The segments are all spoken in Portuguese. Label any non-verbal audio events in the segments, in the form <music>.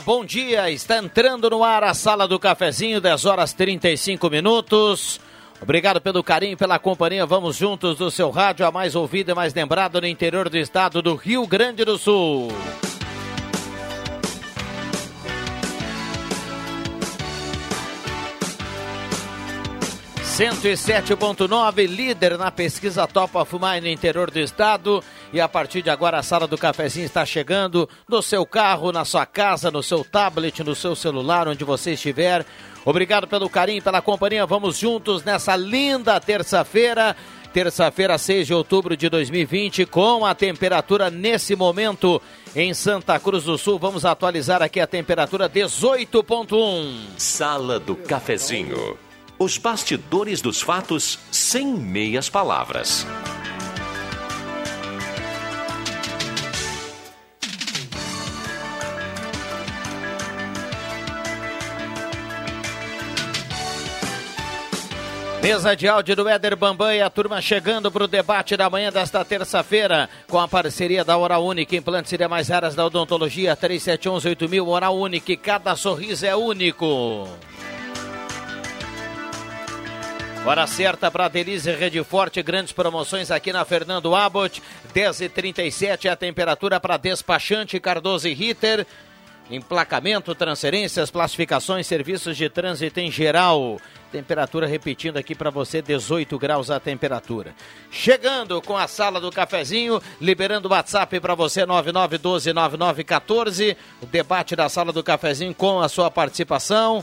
Bom dia. Está entrando no ar a sala do cafezinho, 10 horas 35 minutos. Obrigado pelo carinho, pela companhia. Vamos juntos do seu rádio, a mais ouvida e mais lembrado no interior do estado do Rio Grande do Sul. 107.9, líder na pesquisa Topa Fumar no interior do estado. E a partir de agora a sala do cafezinho está chegando no seu carro, na sua casa, no seu tablet, no seu celular, onde você estiver. Obrigado pelo carinho, pela companhia. Vamos juntos nessa linda terça-feira. Terça-feira, 6 de outubro de 2020, com a temperatura nesse momento em Santa Cruz do Sul. Vamos atualizar aqui a temperatura 18.1. Sala do Cafezinho. Os bastidores dos fatos sem meias palavras. Mesa de áudio do Éder Bambam e a turma chegando para o debate da manhã desta terça-feira com a parceria da Hora Única, implantes seria mais raras da odontologia, 3711-8000, Hora Única, cada sorriso é único. Hora certa para Delize Rede Forte, grandes promoções aqui na Fernando Abbott, 10h37 é a temperatura para despachante Cardoso e Ritter. Emplacamento, transferências, classificações, serviços de trânsito em geral. Temperatura repetindo aqui para você, 18 graus a temperatura. Chegando com a sala do cafezinho, liberando o WhatsApp para você, 99129914. O debate da sala do cafezinho com a sua participação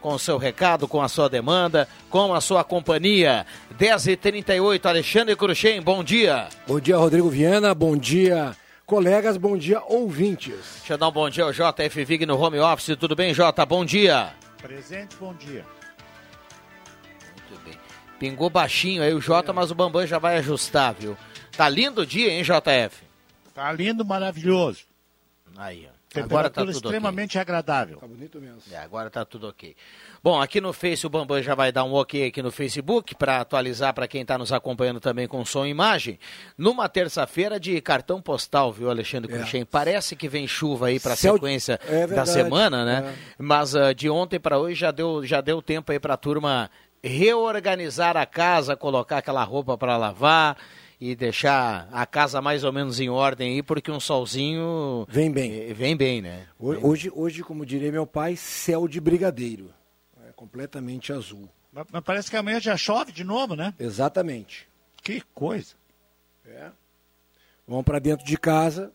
com o seu recado, com a sua demanda, com a sua companhia. 10h38, Alexandre Cruxem, bom dia. Bom dia, Rodrigo Viana, bom dia, colegas, bom dia, ouvintes. Deixa eu dar um bom dia ao JF Vig no home office, tudo bem, Jota? Bom dia. Presente, bom dia. Muito bem. Pingou baixinho aí o Jota, mas o Bambam já vai ajustar, viu? Tá lindo o dia, hein, JF? Tá lindo, maravilhoso. Aí, ó. Agora tá tudo extremamente okay. agradável. Tá bonito mesmo. É, agora tá tudo ok. Bom, aqui no Face o Bambam já vai dar um ok aqui no Facebook para atualizar para quem está nos acompanhando também com som e imagem. Numa terça-feira de cartão postal, viu, Alexandre é. Cruxem? Parece que vem chuva aí para a sequência é da semana, né? É. Mas uh, de ontem para hoje já deu, já deu tempo aí para a turma reorganizar a casa, colocar aquela roupa para lavar e deixar a casa mais ou menos em ordem aí, porque um solzinho vem bem, eh, vem bem, né? Hoje, hoje, como diria meu pai, céu de brigadeiro, é completamente azul. Mas, mas parece que amanhã já chove de novo, né? Exatamente. Que coisa. É. Vamos para dentro de casa,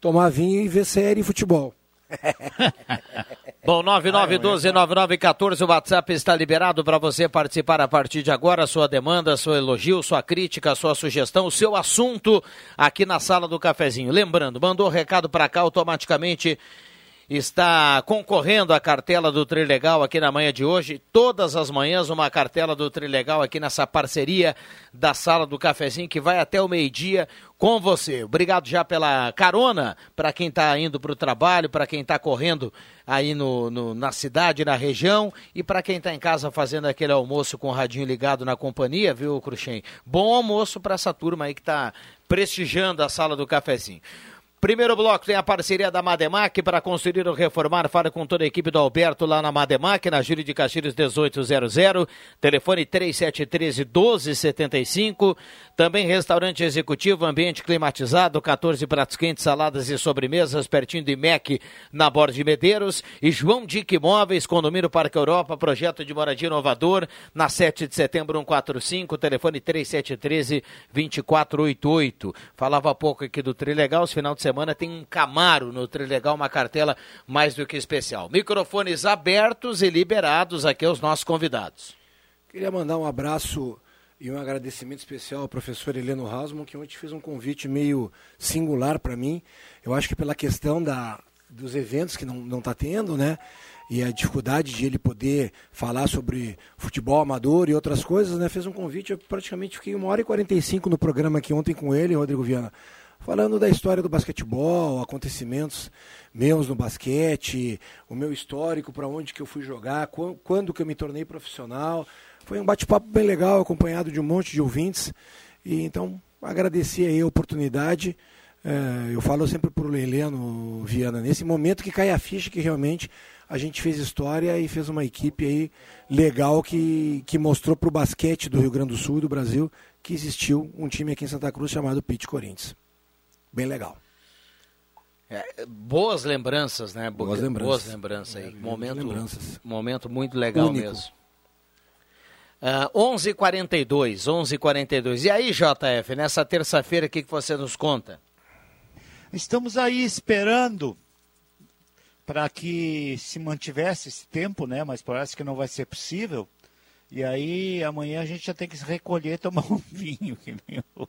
tomar vinho e ver série e futebol. <laughs> Bom, 9912-9914, o WhatsApp está liberado para você participar a partir de agora. Sua demanda, seu elogio, sua crítica, sua sugestão, o seu assunto aqui na sala do cafezinho. Lembrando, mandou recado para cá automaticamente está concorrendo à cartela do Trilegal aqui na manhã de hoje. Todas as manhãs, uma cartela do Trilegal aqui nessa parceria da Sala do Cafezinho que vai até o meio-dia com você. Obrigado já pela carona para quem está indo para o trabalho, para quem está correndo aí no, no, na cidade, na região e para quem está em casa fazendo aquele almoço com o radinho ligado na companhia, viu, Cruxem? Bom almoço para essa turma aí que está prestigiando a Sala do Cafezinho. Primeiro bloco tem a parceria da Mademac para construir ou reformar. Fala com toda a equipe do Alberto lá na Mademac, na Júlio de Castilhos 1800. Telefone 3713 1275. Também restaurante executivo, ambiente climatizado, 14 pratos quentes, saladas e sobremesas, pertinho do IMEC, na Borda de Medeiros. E João Dick Imóveis, condomínio Parque Europa, projeto de moradia inovador, na 7 de setembro 145, telefone 3713 2488. Falava pouco aqui do Trilegal, final de tem um Camaro no Trilegal, uma cartela mais do que especial. Microfones abertos e liberados aqui aos nossos convidados. Queria mandar um abraço e um agradecimento especial ao professor Heleno Hausmann, que ontem fez um convite meio singular para mim. Eu acho que pela questão da, dos eventos que não está tendo, né? E a dificuldade de ele poder falar sobre futebol amador e outras coisas, né? Fez um convite, eu praticamente fiquei uma hora e 45 no programa aqui ontem com ele, Rodrigo Viana, falando da história do basquetebol, acontecimentos meus no basquete, o meu histórico, para onde que eu fui jogar, quando, que eu me tornei profissional. Foi um bate-papo bem legal, acompanhado de um monte de ouvintes. E então, agradecer aí a oportunidade. É, eu falo sempre para o Heleno Viana, nesse momento que cai a ficha que realmente a gente fez história e fez uma equipe aí legal que, que mostrou para o basquete do Rio Grande do Sul e do Brasil que existiu um time aqui em Santa Cruz chamado Pit Corinthians. Bem legal. É, boas lembranças, né? Boas lembranças. Boas lembranças aí. É, momento, lembranças. momento muito legal Único. mesmo. Uh, 11:42, 11:42. E aí, JF, nessa terça-feira, o que, que você nos conta? Estamos aí esperando para que se mantivesse esse tempo, né? Mas parece que não vai ser possível. E aí amanhã a gente já tem que se recolher e tomar <laughs> um vinho, que nem o,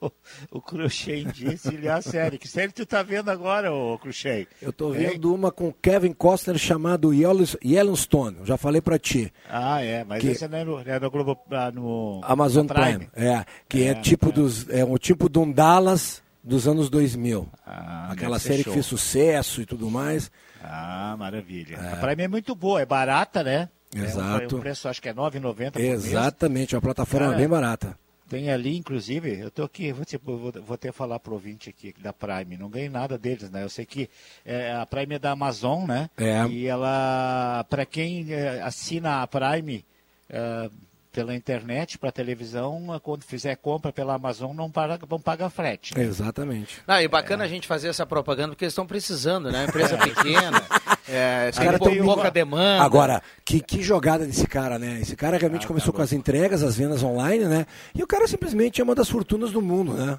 o, o Cruxem disse. Ele, a série, que série tu tá vendo agora, o Cruxem? Eu tô vendo é? uma com Kevin Costner chamado Yellowstone, já falei para ti. Ah, é, mas que... esse é no, é no Globo, ah, no Amazon Prime. Prime. É, que é, é tipo dos, é um tipo de um Dallas dos anos 2000. Ah, Aquela série que fez sucesso e tudo mais. Ah, maravilha. É. A Prime é muito boa, é barata, né? Exato. É, o preço acho que é R$ 9,90 Exatamente, uma plataforma Cara, bem barata. Tem ali, inclusive, eu tô aqui, vou, te, vou, vou até falar pro ouvinte aqui da Prime, não ganhei nada deles, né? Eu sei que é, a Prime é da Amazon, né? É. E ela, para quem é, assina a Prime, é, pela internet para televisão, quando fizer compra pela Amazon, não paga, vão pagar frete. Né? Exatamente. Ah, e bacana é. a gente fazer essa propaganda porque eles estão precisando, né? Empresa <laughs> é. pequena, é, cara tem pouca demanda. Agora, que, que jogada desse cara, né? Esse cara realmente ah, começou tá com as entregas, as vendas online, né? E o cara simplesmente é uma das fortunas do mundo, né?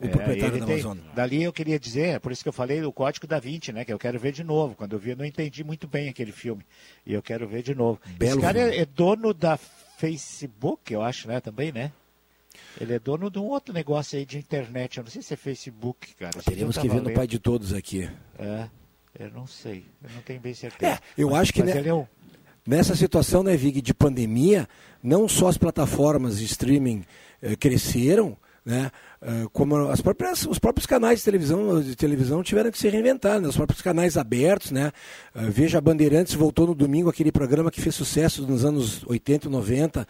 O é, proprietário da Amazon. Tem, dali eu queria dizer, é por isso que eu falei do Código da Vinci, né? Que eu quero ver de novo. Quando eu vi, eu não entendi muito bem aquele filme. E eu quero ver de novo. Belo Esse cara é, é dono da Facebook, eu acho, né? Também, né? Ele é dono de um outro negócio aí de internet. Eu não sei se é Facebook, cara. Nós teríamos que ver no pai de todos aqui. É, eu não sei. Eu não tenho bem certeza. É, eu mas, acho que né, é um... nessa situação, né, Vig, de pandemia, não só as plataformas de streaming eh, cresceram, né? Uh, como as próprias, os próprios canais de televisão, de televisão tiveram que se reinventar, né? os próprios canais abertos, né? Uh, Veja a Bandeirantes voltou no domingo aquele programa que fez sucesso nos anos 80 e 90,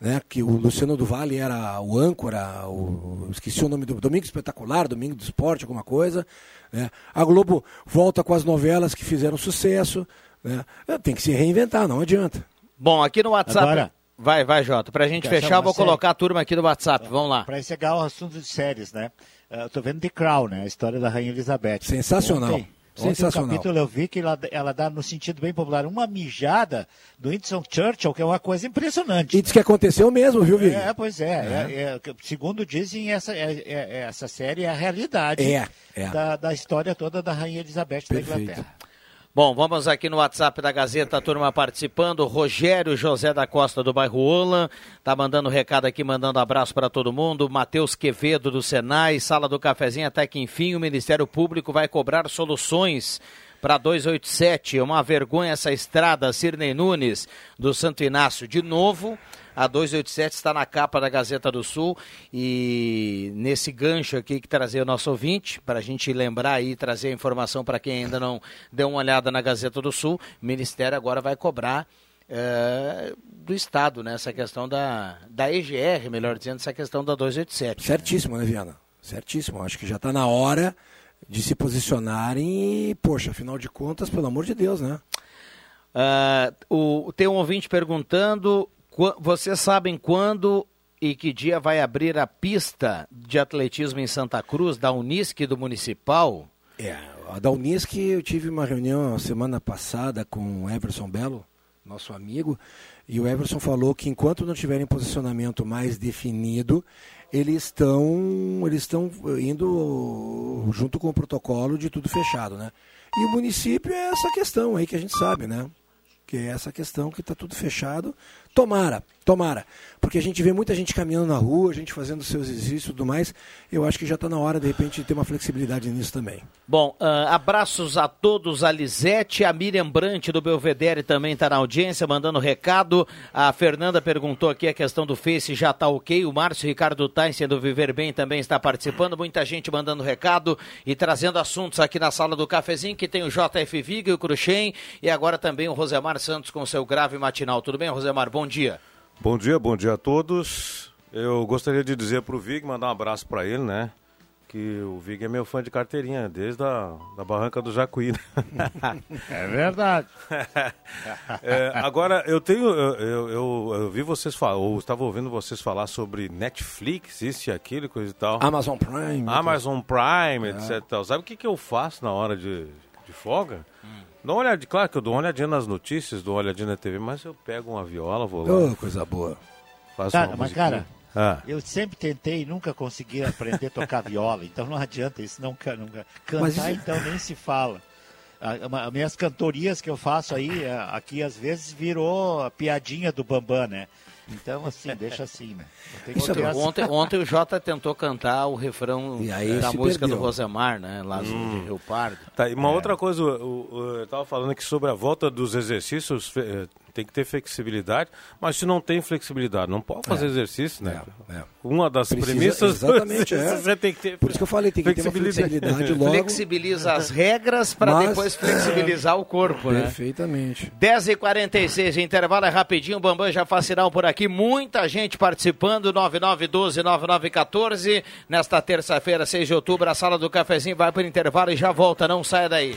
né? Que o Luciano do Vale era o âncora, o, esqueci o nome do Domingo Espetacular, Domingo do Esporte, alguma coisa. Né? A Globo volta com as novelas que fizeram sucesso. Né? Tem que se reinventar, não adianta. Bom, aqui no WhatsApp. Agora, Vai, vai, Jota. Pra gente fechar, vou série. colocar a turma aqui do WhatsApp. Vamos lá. Pra encerrar o assunto de séries, né? Uh, eu tô vendo The Crown, né? A história da Rainha Elizabeth. Sensacional. Ontem, Sensacional. Ontem capítulo eu vi que ela, ela dá no sentido bem popular uma mijada do Winston Churchill, que é uma coisa impressionante. E diz que aconteceu mesmo, viu, Vivi? É, pois é. é. é, é segundo dizem, essa, é, é, essa série é a realidade da, da história toda da Rainha Elizabeth Perfeito. da Inglaterra. Bom, vamos aqui no WhatsApp da Gazeta, a turma participando. Rogério José da Costa do bairro Ola, tá mandando recado aqui, mandando abraço para todo mundo. Matheus Quevedo do Senai, Sala do Cafezinho, até que enfim o Ministério Público vai cobrar soluções para 287. É uma vergonha essa estrada, Sirnei Nunes, do Santo Inácio. De novo, a 287 está na capa da Gazeta do Sul e nesse gancho aqui que trazer o nosso ouvinte, para a gente lembrar e trazer a informação para quem ainda não deu uma olhada na Gazeta do Sul, o Ministério agora vai cobrar é, do Estado, né? Essa questão da, da EGR, melhor dizendo, essa questão da 287. Certíssimo, né, Viana? Certíssimo. Acho que já está na hora de se posicionarem e, poxa, afinal de contas, pelo amor de Deus, né? Uh, o, tem um ouvinte perguntando vocês sabem quando e que dia vai abrir a pista de atletismo em Santa Cruz, da Unisc do Municipal? É, a da Unisc eu tive uma reunião semana passada com o Everson Belo, nosso amigo, e o Everson falou que enquanto não tiverem posicionamento mais definido, eles estão eles estão indo junto com o protocolo de tudo fechado, né? E o município é essa questão aí que a gente sabe, né? Que é essa questão que está tudo fechado. Tomara, tomara. Porque a gente vê muita gente caminhando na rua, a gente fazendo seus exercícios e tudo mais. Eu acho que já está na hora, de repente, de ter uma flexibilidade nisso também. Bom, uh, abraços a todos. A Lisete, a Miriam Brant do Belvedere também está na audiência, mandando recado. A Fernanda perguntou aqui a questão do Face, já está ok. O Márcio Ricardo Tyson do Viver Bem também está participando. Muita gente mandando recado e trazendo assuntos aqui na sala do cafezinho, que tem o JF Viga e o Cruxem. E agora também o Rosemar Santos com seu grave matinal. Tudo bem, Rosemar? Bom dia. Bom dia, bom dia a todos. Eu gostaria de dizer para o Vig, mandar um abraço para ele, né? Que o Vig é meu fã de carteirinha, desde a da barranca do Jacuí. Né? <laughs> é verdade. <laughs> é, agora, eu tenho. Eu, eu, eu, eu vi vocês falar, ou estava ouvindo vocês falar sobre Netflix, isso e aquilo, coisa e tal. Amazon Prime. Amazon Prime, é. etc. Sabe o que, que eu faço na hora de, de folga? Hum. Dou uma olhadinha, claro que eu dou uma olhadinha nas notícias, dou uma olhadinha na TV, mas eu pego uma viola, vou lá. Oh, coisa boa. Faço cara, mas cara, ah. eu sempre tentei e nunca consegui aprender a tocar viola, então não adianta isso, não, nunca. Cantar mas... então nem se fala. As minhas cantorias que eu faço aí, é, aqui às vezes virou a piadinha do Bambam, né? Então, assim, deixa assim, né? Ontem, ontem, ontem, o Jota tentou cantar o refrão da música perdeu. do Rosemar, né? Lá hum. de Rio Pardo. Tá, e uma é. outra coisa, eu, eu, eu estava falando aqui sobre a volta dos exercícios eh, tem que ter flexibilidade, mas se não tem flexibilidade, não pode fazer é. exercício, né? É. É. Uma das Precisa, premissas exatamente <laughs> é. você tem que ter. Por isso que eu falei, tem que ter uma flexibilidade logo. Flexibiliza as regras para mas... depois flexibilizar o corpo, né? Perfeitamente. 10h46, intervalo é rapidinho, o Bambam já faz sinal por aqui, muita gente participando, 9912-9914, nesta terça-feira, 6 de outubro, a sala do cafezinho vai para o intervalo e já volta, não saia daí.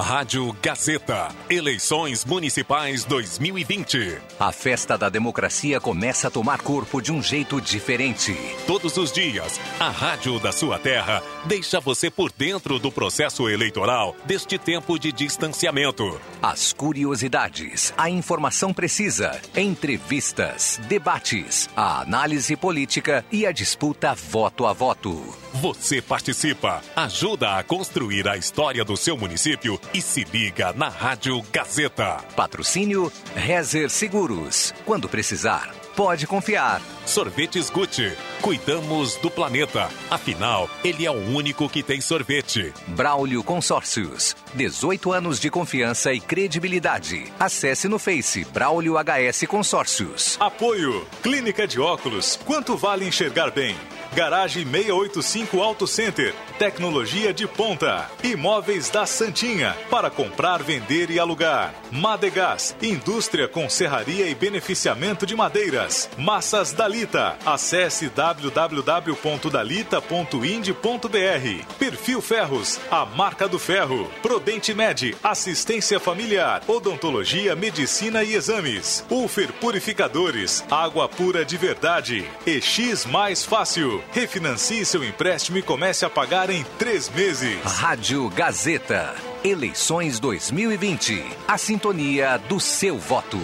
Rádio Gazeta. Eleições Municipais 2020. A festa da democracia começa a tomar corpo de um jeito diferente. Todos os dias, a Rádio da sua terra deixa você por dentro do processo eleitoral deste tempo de distanciamento. As curiosidades, a informação precisa, entrevistas, debates, a análise política e a disputa voto a voto. Você participa, ajuda a construir a história do seu município e se liga na Rádio Gazeta. Patrocínio Rezer Seguros. Quando precisar, pode confiar. Sorvetes Gucci. Cuidamos do planeta. Afinal, ele é o único que tem sorvete. Braulio Consórcios. 18 anos de confiança e credibilidade. Acesse no Face Braulio HS Consórcios. Apoio. Clínica de óculos. Quanto vale enxergar bem? Garagem 685 Auto Center. Tecnologia de ponta. Imóveis da Santinha. Para comprar, vender e alugar. Madegás. Indústria com serraria e beneficiamento de madeiras. Massas Dalita. Acesse www.dalita.ind.br. Perfil Ferros. A marca do ferro. Prodente Med. Assistência familiar. Odontologia, medicina e exames. Ufer Purificadores. Água pura de verdade. EX Mais Fácil. Refinancie seu empréstimo e comece a pagar em três meses. Rádio Gazeta. Eleições 2020. A sintonia do seu voto.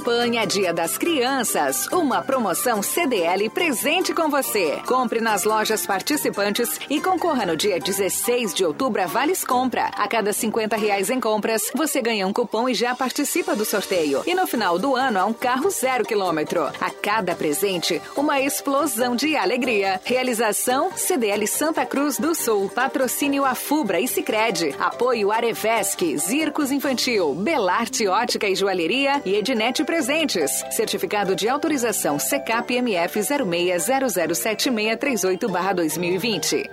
Campanha Dia das Crianças. Uma promoção CDL presente com você. Compre nas lojas participantes e concorra no dia 16 de outubro a Vales Compra. A cada 50 reais em compras, você ganha um cupom e já participa do sorteio. E no final do ano há um carro zero quilômetro. A cada presente, uma explosão de alegria. Realização CDL Santa Cruz do Sul. Patrocínio Afubra e Sicredi. Apoio Arevesc, Zircos Infantil, Belarte Ótica e Joalheria e Ednet Presentes. Certificado de autorização CKPMF 06007638-2020.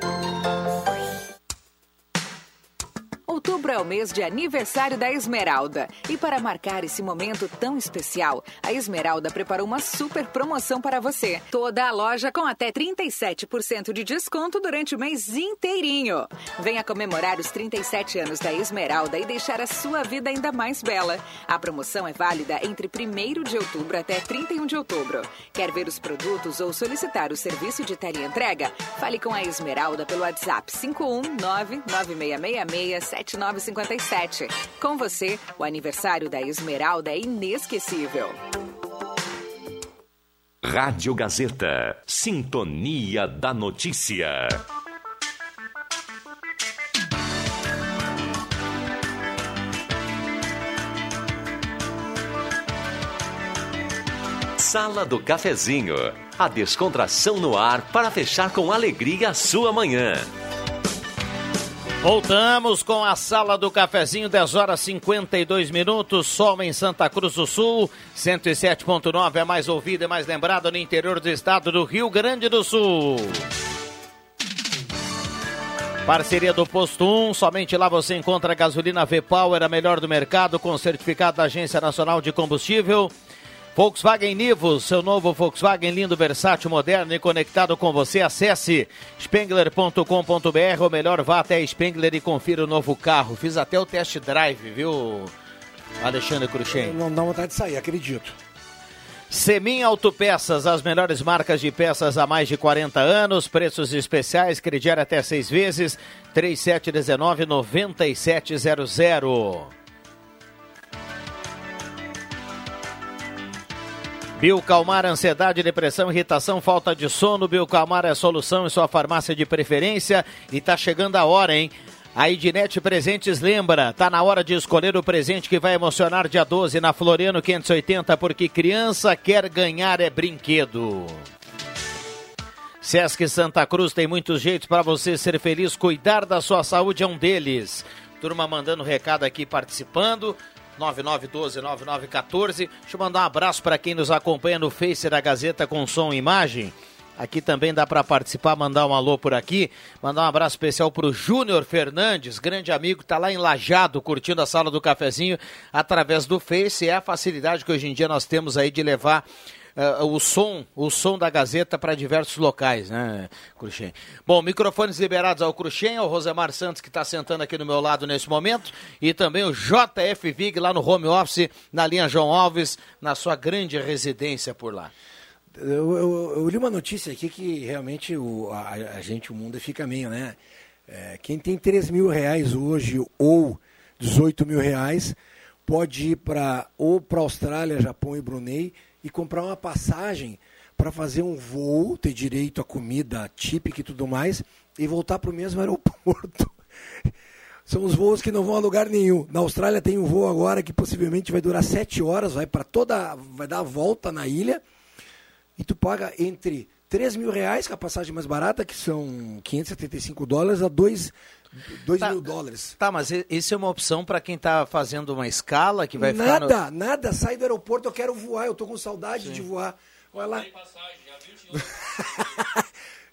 Outubro é o mês de aniversário da Esmeralda. E para marcar esse momento tão especial, a Esmeralda preparou uma super promoção para você. Toda a loja com até 37% de desconto durante o mês inteirinho. Venha comemorar os 37 anos da Esmeralda e deixar a sua vida ainda mais bela. A promoção é válida entre 1 de outubro até 31 de outubro. Quer ver os produtos ou solicitar o serviço de entrega? Fale com a Esmeralda pelo WhatsApp 519 9666 7957. Com você, o aniversário da Esmeralda é inesquecível. Rádio Gazeta. Sintonia da Notícia. Sala do Cafezinho. A descontração no ar para fechar com alegria a sua manhã. Voltamos com a sala do cafezinho, 10 horas 52 minutos, sol em Santa Cruz do Sul, 107.9 é mais ouvido e mais lembrado no interior do estado do Rio Grande do Sul. Parceria do Posto 1, somente lá você encontra a gasolina V-Power, a melhor do mercado, com certificado da Agência Nacional de Combustível. Volkswagen Nivus, seu novo Volkswagen lindo, versátil, moderno e conectado com você. Acesse spengler.com.br ou melhor, vá até Spengler e confira o novo carro. Fiz até o test drive, viu, Alexandre Cruxem? Não dá vontade de sair, acredito. Semin Autopeças, as melhores marcas de peças há mais de 40 anos, preços especiais, crediário até seis vezes, 3719-9700. Biocalmar, ansiedade, depressão, irritação, falta de sono. Biocalmar é a solução em sua farmácia de preferência. E tá chegando a hora, hein? A Ednet Presentes lembra, tá na hora de escolher o presente que vai emocionar dia 12 na Floriano 580, porque criança quer ganhar é brinquedo. Sesc Santa Cruz tem muitos jeitos para você ser feliz, cuidar da sua saúde é um deles. Turma mandando recado aqui participando. 9912-9914. Deixa eu mandar um abraço para quem nos acompanha no Face da Gazeta com som e imagem. Aqui também dá para participar, mandar um alô por aqui. Mandar um abraço especial para o Júnior Fernandes, grande amigo, está lá em Lajado, curtindo a sala do cafezinho através do Face. É a facilidade que hoje em dia nós temos aí de levar uh, o som, o som da Gazeta para diversos locais, né, Cruxem? Bom, microfones liberados ao Cruxem, ao Rosemar Santos, que está sentando aqui no meu lado nesse momento, e também o JF Vig lá no home office, na linha João Alves, na sua grande residência por lá. Eu, eu, eu li uma notícia aqui que realmente o, a, a gente, o mundo fica meio, né? É, quem tem 3 mil reais hoje ou 18 mil reais pode ir para ou para Austrália, Japão e Brunei e comprar uma passagem para fazer um voo, ter direito a comida típica e tudo mais, e voltar para o mesmo aeroporto. <laughs> São os voos que não vão a lugar nenhum. Na Austrália tem um voo agora que possivelmente vai durar sete horas, vai para toda. vai dar a volta na ilha. E tu paga entre 3 mil reais, é a passagem mais barata, que são 575 dólares, a 2 2 tá, mil dólares. Tá, mas isso é uma opção para quem está fazendo uma escala que vai nada, ficar. Nada, no... nada. Sai do aeroporto, eu quero voar, eu tô com saudade Sim. de voar. Olha lá. <laughs>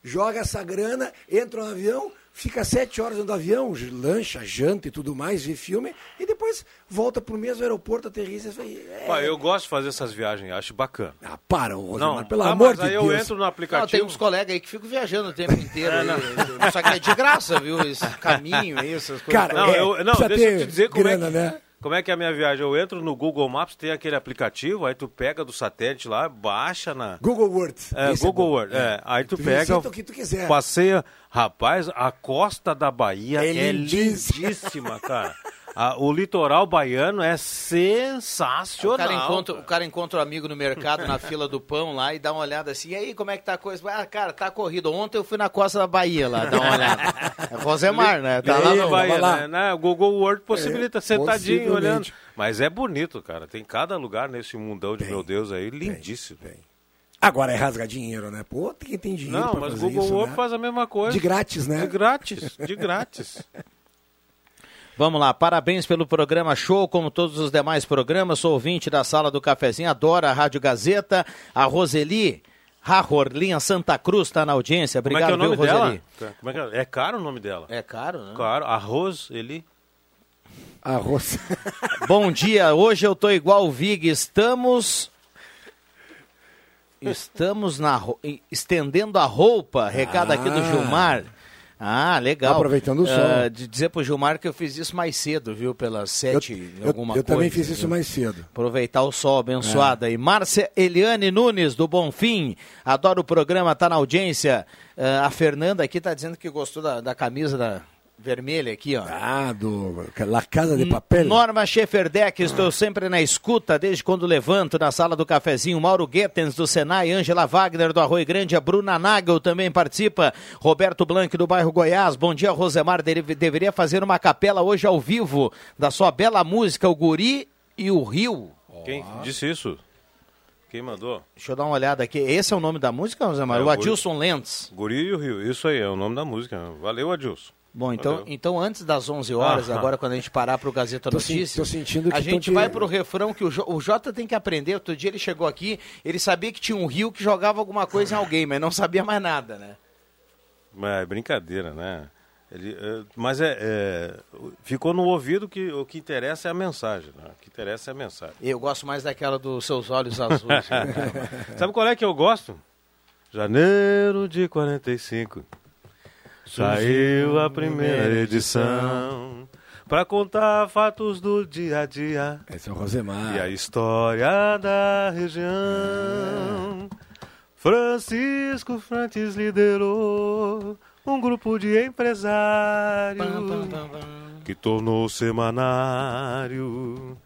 Joga essa grana, entra no avião, fica sete horas dentro do avião, lancha, janta e tudo mais, vê filme, e depois volta pro mesmo aeroporto, aterriza e é... Pá, eu gosto de fazer essas viagens, acho bacana. Ah, para, Rosemar, não, pelo ah, amor de aí Deus. eu entro no aplicativo... Não, tem uns colegas aí que ficam viajando o tempo <laughs> inteiro, é, só que é de graça, viu, esse caminho essas coisas. Cara, não, é, eu, não deixa eu te dizer como grana, é que... Né? Como é que é a minha viagem? Eu entro no Google Maps, tem aquele aplicativo, aí tu pega do satélite lá, baixa na. Google Word. É, Esse é Google é Word. É. Aí tu, tu pega. O que tu quiser. Passeia. Rapaz, a costa da Bahia é, é lindíssima, cara. <laughs> Ah, o litoral baiano é sensacional. O cara, encontra, o cara encontra um amigo no mercado, na fila do pão lá, e dá uma olhada assim, e aí, como é que tá a coisa? Ah, cara, tá corrido. Ontem eu fui na costa da Bahia lá, dá uma olhada. <laughs> É Rosemar, né? Tá lá no... Bahia, lá. Né? O Google Word possibilita, é, sentadinho, olhando. Mas é bonito, cara. Tem cada lugar nesse mundão de bem, meu Deus aí, lindíssimo. Bem, bem. Agora é rasgar dinheiro, né? Pô, quem tem dinheiro Não, mas o Google Word né? faz a mesma coisa. De grátis, né? De grátis, de grátis. <laughs> Vamos lá, parabéns pelo programa show, como todos os demais programas. Sou ouvinte da sala do cafezinho, adoro a Rádio Gazeta. A Roseli Rarorlinha Santa Cruz está na audiência. Obrigado, Como é que é o nome viu, Roseli? dela? Como é, que é? é caro o nome dela? É caro, né? Caro. Arroz, ele. Arroz. Bom dia, hoje eu tô igual o Vig. Estamos Estamos na, estendendo a roupa, recado ah. aqui do ah. Gilmar. Ah, legal. Aproveitando o sol. Uh, de dizer pro Gilmar que eu fiz isso mais cedo, viu? Pelas sete, eu, alguma eu, eu coisa. Eu também fiz isso mais cedo. Aproveitar o sol abençoado é. aí. Márcia Eliane Nunes, do Bonfim. Adoro o programa, tá na audiência. Uh, a Fernanda aqui tá dizendo que gostou da, da camisa da, vermelha aqui, ó. Ah, do La Casa de Papel. Norma Schefferdeck, estou sempre na escuta, desde quando levanto, na sala do cafezinho. Mauro Guetens, do Senai, Ângela Wagner, do Arroio Grande, a Bruna Nagel também participa. Roberto Blanc, do bairro Goiás. Bom dia, Rosemar. deveria fazer uma capela hoje ao vivo da sua bela música, O Guri e o Rio. Quem disse isso? Quem mandou? Deixa eu dar uma olhada aqui. Esse é o nome da música, Rosemar? É, o Adilson Lentz. Guri e o Rio, isso aí, é o nome da música. Valeu, Adilson. Bom, então, então antes das 11 horas, ah, agora quando a gente parar para o Gazeta Notícias, a gente vai para o refrão que o, o Jota tem que aprender. Outro dia ele chegou aqui, ele sabia que tinha um rio que jogava alguma coisa em alguém, mas não sabia mais nada, né? É brincadeira, né? Ele, é, mas é, é, ficou no ouvido que o que interessa é a mensagem. Né? O que interessa é a mensagem. Eu gosto mais daquela dos seus olhos azuis. <laughs> Sabe qual é que eu gosto? Janeiro de 45. Saiu a primeira edição para contar fatos do dia a dia. Esse é o Rosemar. E a história da região. Francisco Frantes liderou um grupo de empresários que tornou o semanário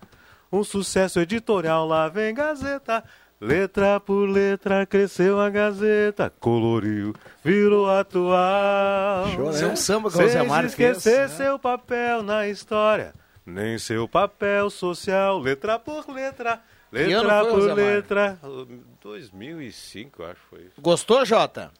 um sucesso editorial. Lá vem Gazeta Letra por letra cresceu a Gazeta, coloriu, virou atual. Show, né? Seu samba que Sem esquecer fez, seu né? papel na história, nem seu papel social. Letra por letra, letra por letra. 2005, acho que foi isso. Gostou, Jota?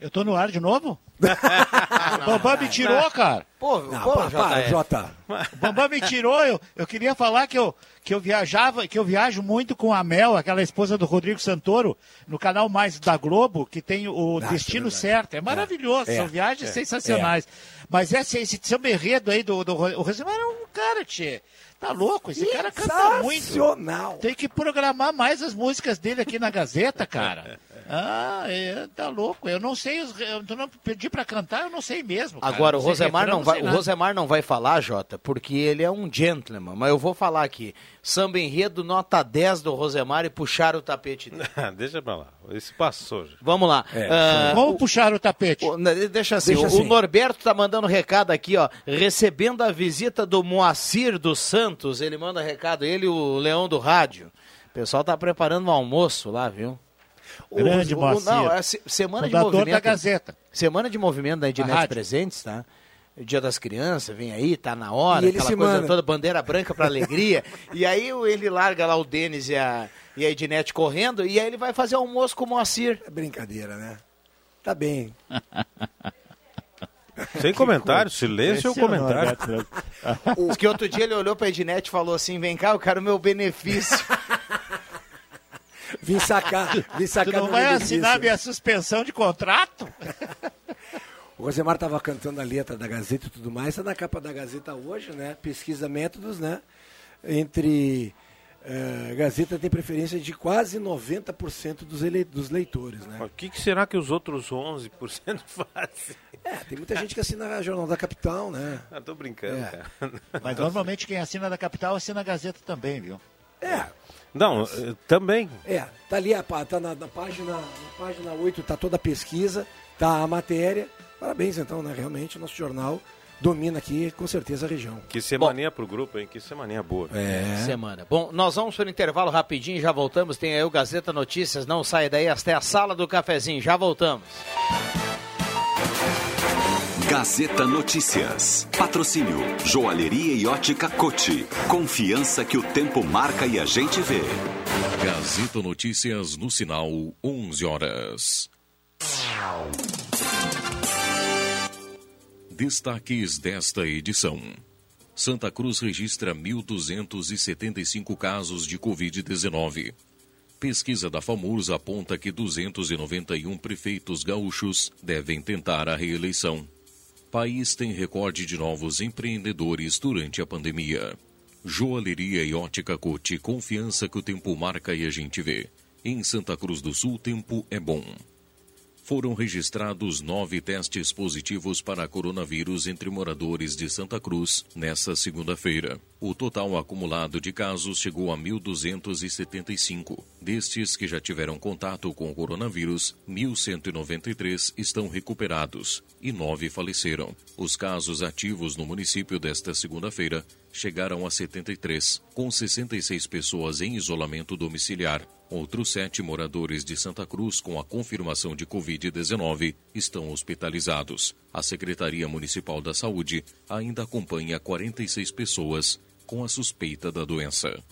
Eu tô no ar de novo? <laughs> o Bambam me tirou, cara. Pô, não, pô, para, para, Jota. O Bambam me tirou. Eu, eu queria falar que eu, que eu viajava, que eu viajo muito com a Mel, aquela esposa do Rodrigo Santoro, no canal Mais da Globo, que tem o Nossa, Destino é Certo. É maravilhoso, é, são viagens é, sensacionais. É. Mas esse, esse seu berredo aí do, do, do o Rosemar é um cara, tchê. Tá louco? Esse cara canta muito. Tem que programar mais as músicas dele aqui na Gazeta, cara. <laughs> Ah, é, tá louco. Eu não sei, os, eu não pedi para cantar, eu não sei mesmo. Cara. Agora o Rosemar não, vai, o Rosemar não vai falar, Jota, porque ele é um gentleman, mas eu vou falar aqui. Samba enredo nota 10 do Rosemar e puxar o tapete dele. <laughs> deixa pra lá. Esse passou. Já. Vamos lá. É, uh, Vamos o, puxar o tapete. O, deixa assim, deixa o, assim. o Norberto tá mandando recado aqui, ó, recebendo a visita do Moacir dos Santos. Ele manda recado, ele o Leão do Rádio. O pessoal tá preparando um almoço lá, viu? Grande o, o, Não, é semana de movimento. da Gazeta. Semana de movimento da Ednet Presentes, tá? Dia das Crianças, vem aí, tá na hora, E aquela coisa manda. toda, bandeira branca pra alegria. <laughs> e aí ele larga lá o Denis e a, e a Ednete correndo, e aí ele vai fazer almoço com o Moacir. É brincadeira, né? Tá bem. <laughs> Sem comentário, silêncio ou comentário. Diz que outro dia ele olhou pra Ednete e falou assim: vem cá, eu quero meu benefício. <laughs> Vim sacar, vim Tu sacar não meu vai assinar minha suspensão de contrato? <laughs> O Rosemar estava cantando a letra da Gazeta e tudo mais. Está na capa da Gazeta hoje, né? Pesquisa métodos, né? Entre. eh, Gazeta tem preferência de quase 90% dos, ele... dos leitores, né? O que, que será que os outros 11% <laughs> fazem? É, tem muita gente que assina Jornal da Capital, né? Ah, tô brincando, É. cara. Mas normalmente quem assina da capital assina a Gazeta também, viu? É, Não, eh, também. é. Tá ali, a pá- tá na, na página, na página 8, tá toda a pesquisa, tá a matéria. Parabéns, então, né? Realmente, o nosso jornal domina aqui, com certeza, a região. Que semaninha pro grupo, hein? Que semaninha boa. É. Semana. Bom, nós vamos para o intervalo rapidinho, já voltamos. Tem aí o Gazeta Notícias, não sai daí, até a sala do cafezinho, já voltamos. Gazeta Notícias. Patrocínio Joalheria e Ótica Cote. Confiança que o tempo marca e a gente vê. Gazeta Notícias no sinal 11 horas. Destaques desta edição. Santa Cruz registra 1.275 casos de Covid-19. Pesquisa da FAMURS aponta que 291 prefeitos gaúchos devem tentar a reeleição. País tem recorde de novos empreendedores durante a pandemia. Joalheria e ótica Cote, confiança que o tempo marca e a gente vê. Em Santa Cruz do Sul, tempo é bom. Foram registrados nove testes positivos para coronavírus entre moradores de Santa Cruz nesta segunda-feira. O total acumulado de casos chegou a 1.275. Destes que já tiveram contato com o coronavírus, 1.193 estão recuperados e nove faleceram. Os casos ativos no município desta segunda-feira chegaram a 73, com 66 pessoas em isolamento domiciliar. Outros sete moradores de Santa Cruz com a confirmação de Covid-19 estão hospitalizados. A Secretaria Municipal da Saúde ainda acompanha 46 pessoas com a suspeita da doença.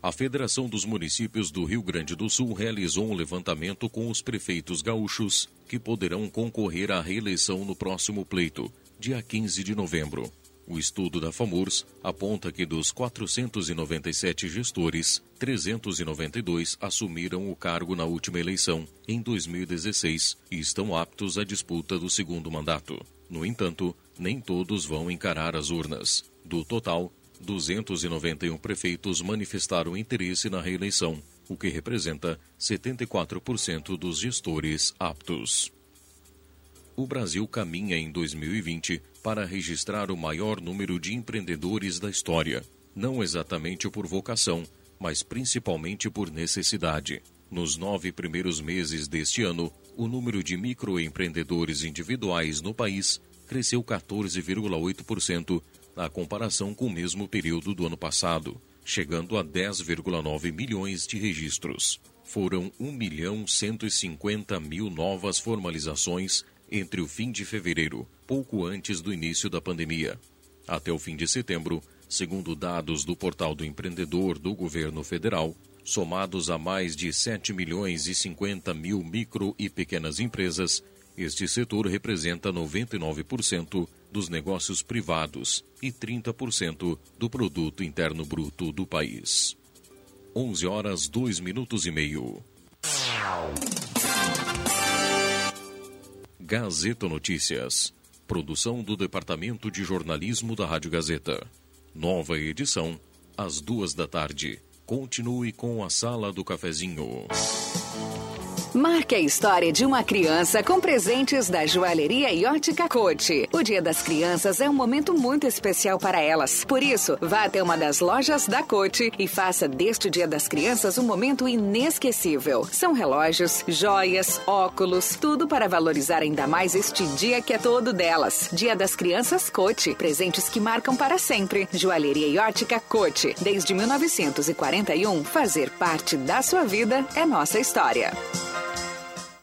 A Federação dos Municípios do Rio Grande do Sul realizou um levantamento com os prefeitos gaúchos que poderão concorrer à reeleição no próximo pleito, dia 15 de novembro. O estudo da FAMURS aponta que dos 497 gestores, 392 assumiram o cargo na última eleição, em 2016, e estão aptos à disputa do segundo mandato. No entanto, nem todos vão encarar as urnas. Do total, 291 prefeitos manifestaram interesse na reeleição, o que representa 74% dos gestores aptos. O Brasil caminha em 2020 para registrar o maior número de empreendedores da história, não exatamente por vocação, mas principalmente por necessidade. Nos nove primeiros meses deste ano, o número de microempreendedores individuais no país cresceu 14,8% na comparação com o mesmo período do ano passado, chegando a 10,9 milhões de registros. Foram 1 milhão 150 mil novas formalizações entre o fim de fevereiro, pouco antes do início da pandemia. Até o fim de setembro, segundo dados do Portal do Empreendedor do Governo Federal, somados a mais de 7 milhões e 50 mil micro e pequenas empresas, este setor representa 99% dos negócios privados e 30% do produto interno bruto do país. 11 horas 2 minutos e meio. Gazeta Notícias. Produção do Departamento de Jornalismo da Rádio Gazeta. Nova edição, às duas da tarde. Continue com a Sala do Cafezinho. Marque a história de uma criança com presentes da joalheria e ótica Cote. O Dia das Crianças é um momento muito especial para elas. Por isso, vá até uma das lojas da Cote e faça deste Dia das Crianças um momento inesquecível. São relógios, joias, óculos, tudo para valorizar ainda mais este dia que é todo delas. Dia das Crianças Cote. Presentes que marcam para sempre. Joalheria e ótica Cote. Desde 1941, fazer parte da sua vida é nossa história.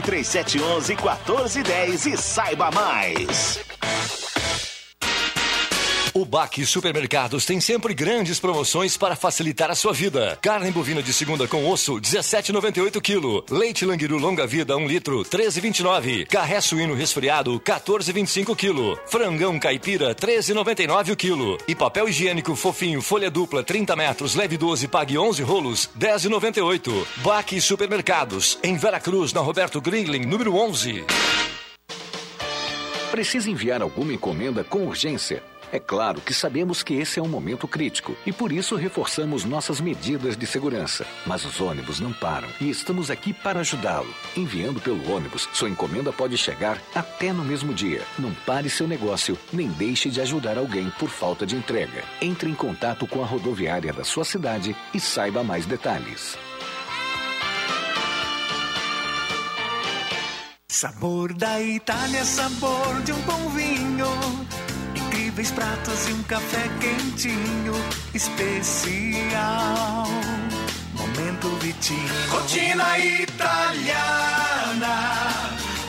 3711 1410 e saiba mais. O Baque Supermercados tem sempre grandes promoções para facilitar a sua vida. Carne bovina de segunda com osso, 17,98 kg. Leite Languiru longa vida, 1 litro, 13,29. Carré suíno resfriado, 14,25 kg. Frangão caipira, 13,99 o quilo. E papel higiênico fofinho, folha dupla, 30 metros, leve 12, pague 11 rolos, 10,98. Baque Supermercados, em Veracruz, na Roberto Gringling, número 11. Precisa enviar alguma encomenda com urgência? É claro que sabemos que esse é um momento crítico e por isso reforçamos nossas medidas de segurança. Mas os ônibus não param e estamos aqui para ajudá-lo. Enviando pelo ônibus, sua encomenda pode chegar até no mesmo dia. Não pare seu negócio, nem deixe de ajudar alguém por falta de entrega. Entre em contato com a rodoviária da sua cidade e saiba mais detalhes. Sabor da Itália, sabor de um bom vinho. Incríveis pratos e um café quentinho, especial. Momento Vitinho. Rotina italiana.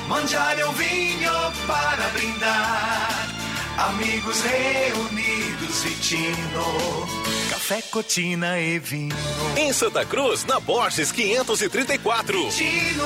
Mangiare um vinho para brindar. Amigos reunidos, Vitino. Café, cotina e vinho. Em Santa Cruz, na Borges 534. Vitino.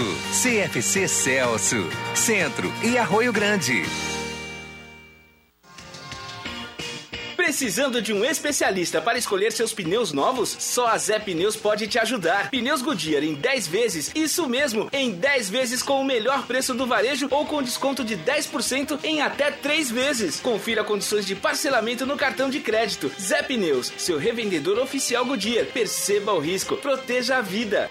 CFC Celso, Centro e Arroio Grande. Precisando de um especialista para escolher seus pneus novos? Só a Zé Pneus pode te ajudar. Pneus Goodyear em 10 vezes, isso mesmo, em 10 vezes com o melhor preço do varejo ou com desconto de 10% em até 3 vezes. Confira condições de parcelamento no cartão de crédito. Zé Pneus, seu revendedor oficial Goodyear. Perceba o risco, proteja a vida.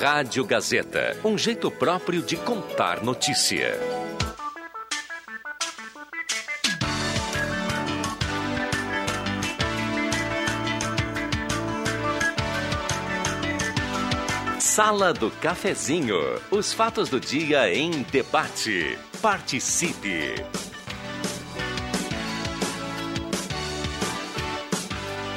Rádio Gazeta, um jeito próprio de contar notícia. Sala do Cafezinho. Os fatos do dia em debate. Participe.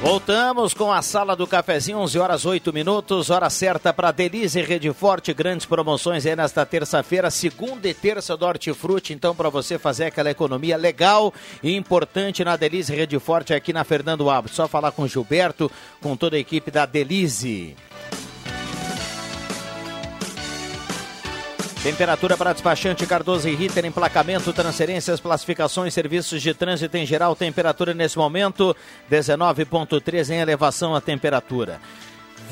Voltamos com a sala do cafezinho, 11 horas 8 minutos, hora certa para Delize Rede Forte, grandes promoções aí nesta terça-feira, segunda e terça do Hortifruti, então para você fazer aquela economia legal e importante na Delize Rede Forte aqui na Fernando Alves. Só falar com o Gilberto, com toda a equipe da Delize. Temperatura para despachante Cardoso e Ritter, emplacamento, transferências, classificações, serviços de trânsito em geral. Temperatura nesse momento 19.3 em elevação a temperatura.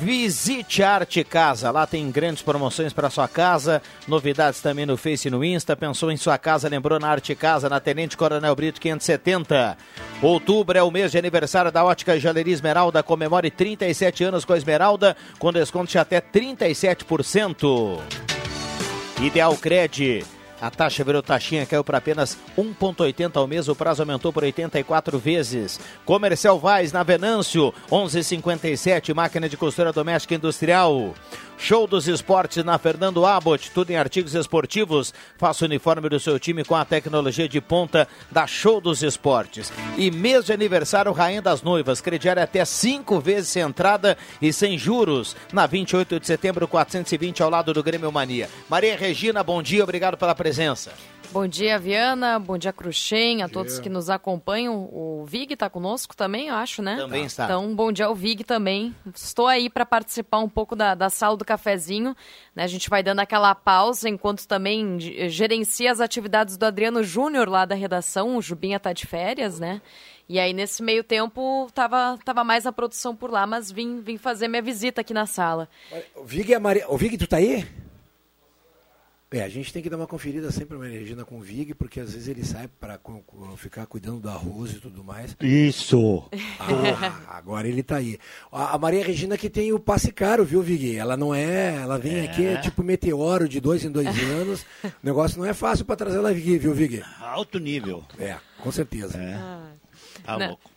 Visite Arte Casa, lá tem grandes promoções para sua casa, novidades também no Face e no Insta. Pensou em sua casa, lembrou na Arte Casa, na Tenente Coronel Brito 570. Outubro é o mês de aniversário da Ótica Jaleria Esmeralda. Comemore 37 anos com a Esmeralda, com desconto de até 37%. Ideal Cred. A taxa virou taxinha, caiu para apenas 1,80 ao mês. O prazo aumentou por 84 vezes. Comercial Vaz, na Venâncio, 11,57. Máquina de costura doméstica industrial. Show dos esportes na Fernando Abbott, tudo em artigos esportivos. Faça o uniforme do seu time com a tecnologia de ponta da Show dos Esportes. E mês de aniversário, Rainha das Noivas. Crediário até cinco vezes sem entrada e sem juros. Na 28 de setembro, 420, ao lado do Grêmio Mania. Maria Regina, bom dia, obrigado pela presença. Bom dia, Viana. Bom dia, Cruxem, a todos que nos acompanham. O Vig está conosco também, eu acho, né? Também está. Então, bom dia ao Vig também. Estou aí para participar um pouco da, da sala do cafezinho. Né? A gente vai dando aquela pausa enquanto também gerencia as atividades do Adriano Júnior lá da redação. O Jubinha está de férias, né? E aí, nesse meio tempo, tava, tava mais a produção por lá, mas vim, vim fazer minha visita aqui na sala. O Vig, é a Maria... o Vig tu tá aí? É, a gente tem que dar uma conferida sempre na Regina com o Vig, porque às vezes ele sai para ficar cuidando do arroz e tudo mais. Isso! Ah, agora ele tá aí. A, a, Maria Regina que tem o passe caro, viu, Vig? Ela não é. Ela vem é. aqui, é tipo meteoro de dois em dois <laughs> anos. o negócio não é fácil para trazer ela aqui, viu, Vig? Alto nível. É, com certeza. É. Ah. Tá não. louco.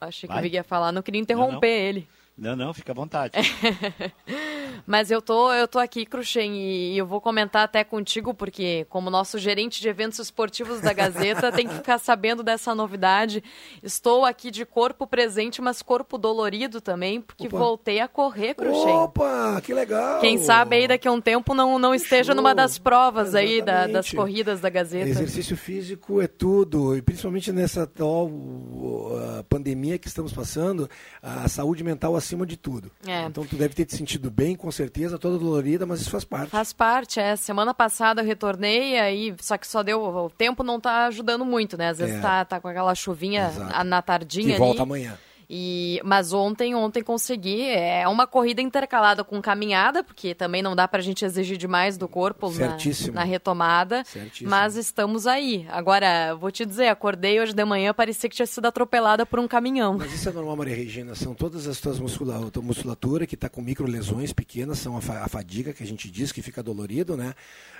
Achei que Vai? o Vig ia falar, não queria interromper não, não. ele. Não, não, fica à vontade. <laughs> Mas eu tô, eu tô aqui, Cruxem, e eu vou comentar até contigo, porque como nosso gerente de eventos esportivos da Gazeta, tem que ficar sabendo dessa novidade. Estou aqui de corpo presente, mas corpo dolorido também, porque Opa. voltei a correr, Cruxem. Opa, que legal! Quem sabe aí daqui a um tempo não, não esteja show. numa das provas Exatamente. aí da, das corridas da Gazeta. Exercício físico é tudo, e principalmente nessa tal uh, pandemia que estamos passando, a saúde mental acima de tudo. É. Então tu deve ter te sentido bem, com certeza, toda dolorida, mas isso faz parte. Faz parte, é. Semana passada eu retornei, aí, só que só deu. O tempo não está ajudando muito, né? Às vezes é. tá, tá com aquela chuvinha Exato. na tardinha. E volta amanhã. E, mas ontem, ontem consegui. É uma corrida intercalada com caminhada, porque também não dá para a gente exigir demais do corpo na, na, retomada. Certíssimo. Mas estamos aí. Agora, vou te dizer, acordei hoje de manhã, parecia que tinha sido atropelada por um caminhão. Mas isso é normal, Maria Regina. São todas as tuas muscula musculatura que está com micro lesões pequenas, são a, fa a, fadiga que a gente diz que fica dolorido, né?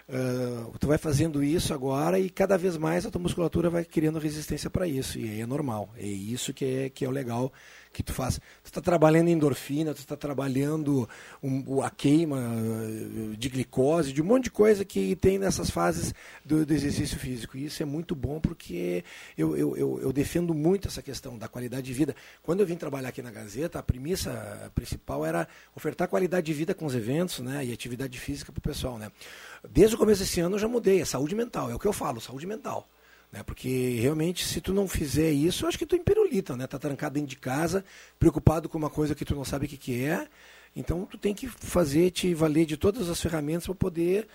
Uh, tu vai fazendo isso agora e cada vez mais a tua musculatura vai criando resistência para isso. E aí é normal. É isso que é, que é o legal que tu faz. Tu está trabalhando endorfina, tu está trabalhando um, a queima uh, de glicose, de um monte de coisa que tem nessas fases do, do exercício físico. E isso é muito bom porque eu, eu, eu, eu, defendo muito essa questão da qualidade de vida. Quando eu vim trabalhar aqui na Gazeta, a premissa principal era ofertar qualidade de vida com os eventos né, e atividade física para o pessoal. Né? Desde o começo desse ano eu já mudei, é saúde mental, é o que eu falo, saúde mental. Né? Porque realmente, se tu não fizer isso, eu acho que tu impirulita, né? Tá trancado dentro de casa, preocupado com uma coisa que tu não sabe o que, que é. Então tu tem que fazer, te valer de todas as ferramentas para poder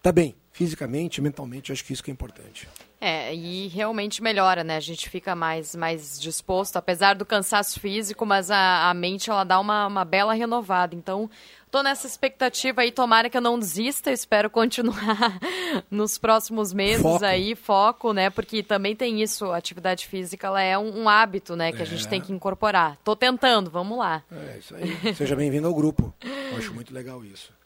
tá bem, fisicamente, mentalmente, acho que isso que é importante. É, e realmente melhora, né? A gente fica mais, mais disposto, apesar do cansaço físico, mas a, a mente ela dá uma, uma bela renovada. Então, tô nessa expectativa aí, tomara que eu não desista, espero continuar <laughs> nos próximos meses foco. aí, foco, né? Porque também tem isso, a atividade física ela é um, um hábito, né? Que é. a gente tem que incorporar. Tô tentando, vamos lá. É, isso aí. Seja bem-vindo ao grupo. Eu acho muito legal isso.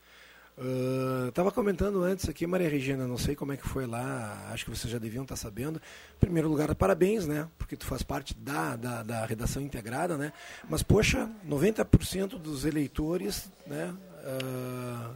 Estava uh, comentando antes aqui, Maria Regina, não sei como é que foi lá, acho que vocês já deviam estar tá sabendo. Em primeiro lugar, parabéns, né? Porque tu faz parte da, da, da redação integrada, né? Mas, poxa, 90% dos eleitores né, uh,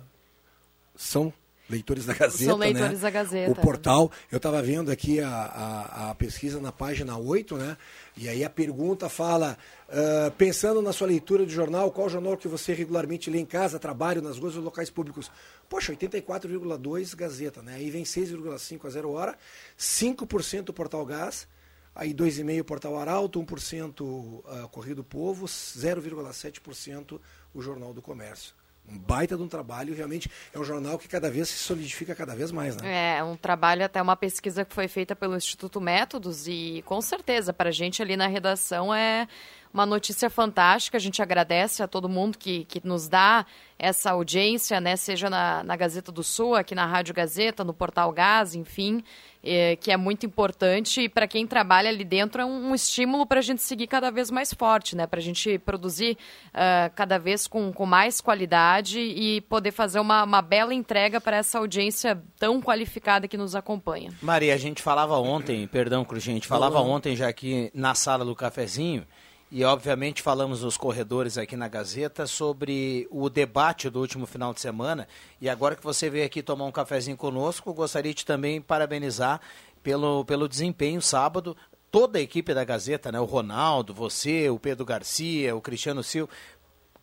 são leitores da Gazeta. São leitores né? da Gazeta. O portal, eu estava vendo aqui a, a, a, pesquisa na página 8, né? E aí a pergunta fala, uh, pensando na sua leitura de jornal, qual jornal que você regularmente lê em casa, trabalho, nas ruas ou locais públicos? Poxa, 84,2 Gazeta, né? Aí vem 6,5 a 0 hora, 5% o Portal Gás, aí 2,5% Portal Arauto, 1% uh, Correio do Povo, 0,7% o Jornal do Comércio. Um baita de um trabalho, realmente é um jornal que cada vez se solidifica cada vez mais, né? É, um trabalho, até uma pesquisa que foi feita pelo Instituto Métodos e com certeza, para a gente ali na redação é uma notícia fantástica. A gente agradece a todo mundo que, que nos dá essa audiência, né? Seja na, na Gazeta do Sul, aqui na Rádio Gazeta, no Portal Gás, enfim, é, que é muito importante. E para quem trabalha ali dentro é um, um estímulo para a gente seguir cada vez mais forte, né? Para a gente produzir uh, cada vez com, com mais qualidade e poder fazer uma, uma bela entrega para essa audiência tão qualificada que nos acompanha. Maria, a gente falava ontem, perdão, Cruz, gente, falava ontem já aqui na sala do cafezinho e, obviamente, falamos nos corredores aqui na Gazeta sobre o debate do último final de semana. E agora que você veio aqui tomar um cafezinho conosco, gostaria de também parabenizar pelo, pelo desempenho sábado. Toda a equipe da Gazeta, né? O Ronaldo, você, o Pedro Garcia, o Cristiano Silva.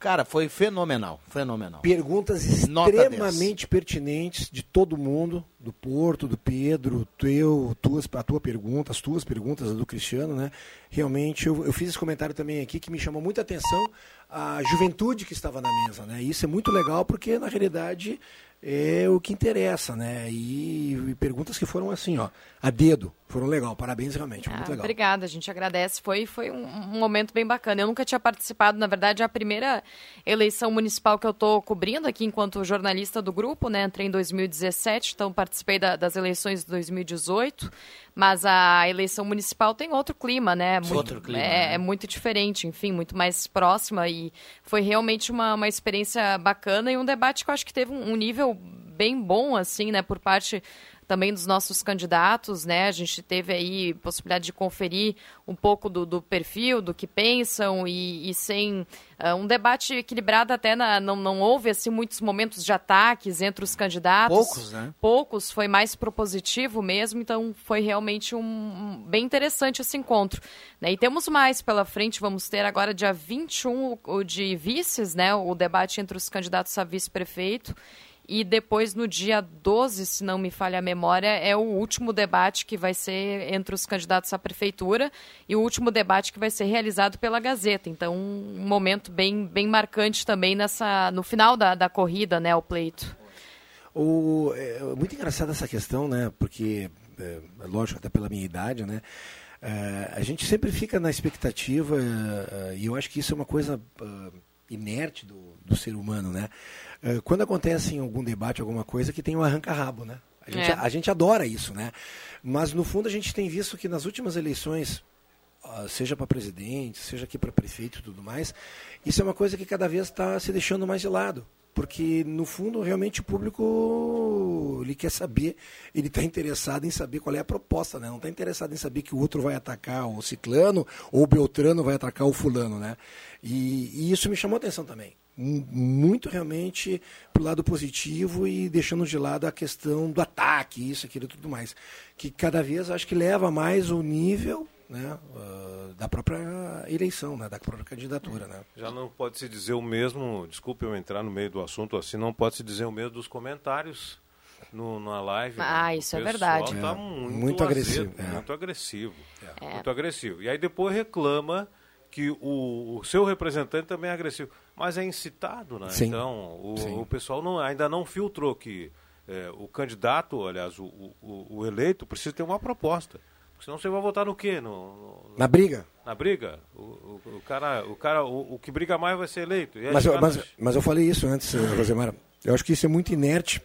Cara, foi fenomenal, fenomenal. Perguntas extremamente pertinentes de todo mundo, do Porto, do Pedro, teu, tuas, a tua pergunta, as tuas perguntas, a do Cristiano, né? Realmente, eu, eu fiz esse comentário também aqui que me chamou muita atenção a juventude que estava na mesa, né? Isso é muito legal porque, na realidade, é o que interessa, né? E, e perguntas que foram assim, ó, a dedo, foram legal. Parabéns, realmente, muito Ah, legal. Obrigada, a gente agradece. Foi, foi um, um momento bem bacana. Eu nunca tinha participado, na verdade, é a primeira eleição municipal que eu estou cobrindo aqui enquanto jornalista do grupo, né? Entrei em 2017, então participei da- das eleições de 2018. Mas a eleição municipal tem outro clima, né? Muito, Outro clima, é, né? é muito diferente, enfim, muito mais próxima e foi realmente uma, uma experiência bacana e um debate que eu acho que teve um, um nível bem bom, assim, né, por parte também dos nossos candidatos, né? A gente teve aí possibilidade de conferir um pouco do, do perfil, do que pensam e, e sem ah, um debate equilibrado até na- não, não houve assim muitos momentos de ataques entre os candidatos. Poucos, né? Poucos, foi mais propositivo mesmo, então foi realmente um, um- bem interessante esse encontro. né? E temos mais pela frente, vamos ter agora dia 21 o de vices, né? O debate entre os candidatos a vice-prefeito. E depois, no dia 12, se não me falha a memória, é o último debate que vai ser entre os candidatos à prefeitura e o último debate que vai ser realizado pela Gazeta. Então, um momento bem, bem marcante também nessa, no final da, da corrida, né, o pleito. O, é muito engraçada essa questão, né? Porque, é, é lógico, até pela minha idade, né? É, a gente sempre fica na expectativa, é, é, e eu acho que isso é uma coisa inerte do, do ser humano, né? É, quando acontece em algum debate, alguma coisa, que tem um arranca-rabo, né? A gente, É. a gente adora isso, né? Mas, no fundo, a gente tem visto que nas últimas eleições, seja para presidente, seja aqui para prefeito e tudo mais, isso é uma coisa que cada vez está se deixando mais de lado. Porque, no fundo, realmente o público ele quer saber, ele está interessado em saber qual é a proposta, né? não está interessado em saber que o outro vai atacar o ciclano ou o beltrano vai atacar o fulano. Né? E, e isso me chamou a atenção também. Muito realmente pro lado positivo e deixando de lado a questão do ataque, isso, aquilo e tudo mais. Que cada vez acho que leva mais o nível né, ah, da própria eleição, né, da própria candidatura. Né? Já não pode se dizer o mesmo, desculpe eu entrar no meio do assunto assim, não pode se dizer o mesmo dos comentários no, na live. né? Ah, O isso é verdade. Tá É, muito, muito azedo, agressivo, é. Muito agressivo. É. Muito agressivo. E aí depois reclama que o, o seu representante também é agressivo. Mas é incitado, né? Sim. Então, o, Sim. o pessoal não, ainda não filtrou que é, o candidato, aliás, o, o, o eleito, precisa ter uma proposta. Porque senão você vai votar no quê? No, no- Na briga. na briga? O, o, cara, o, cara o, que briga mais vai ser eleito. Mas eu, mas, mas eu falei isso antes, eh, Rosemara. Eu acho que isso é muito inerte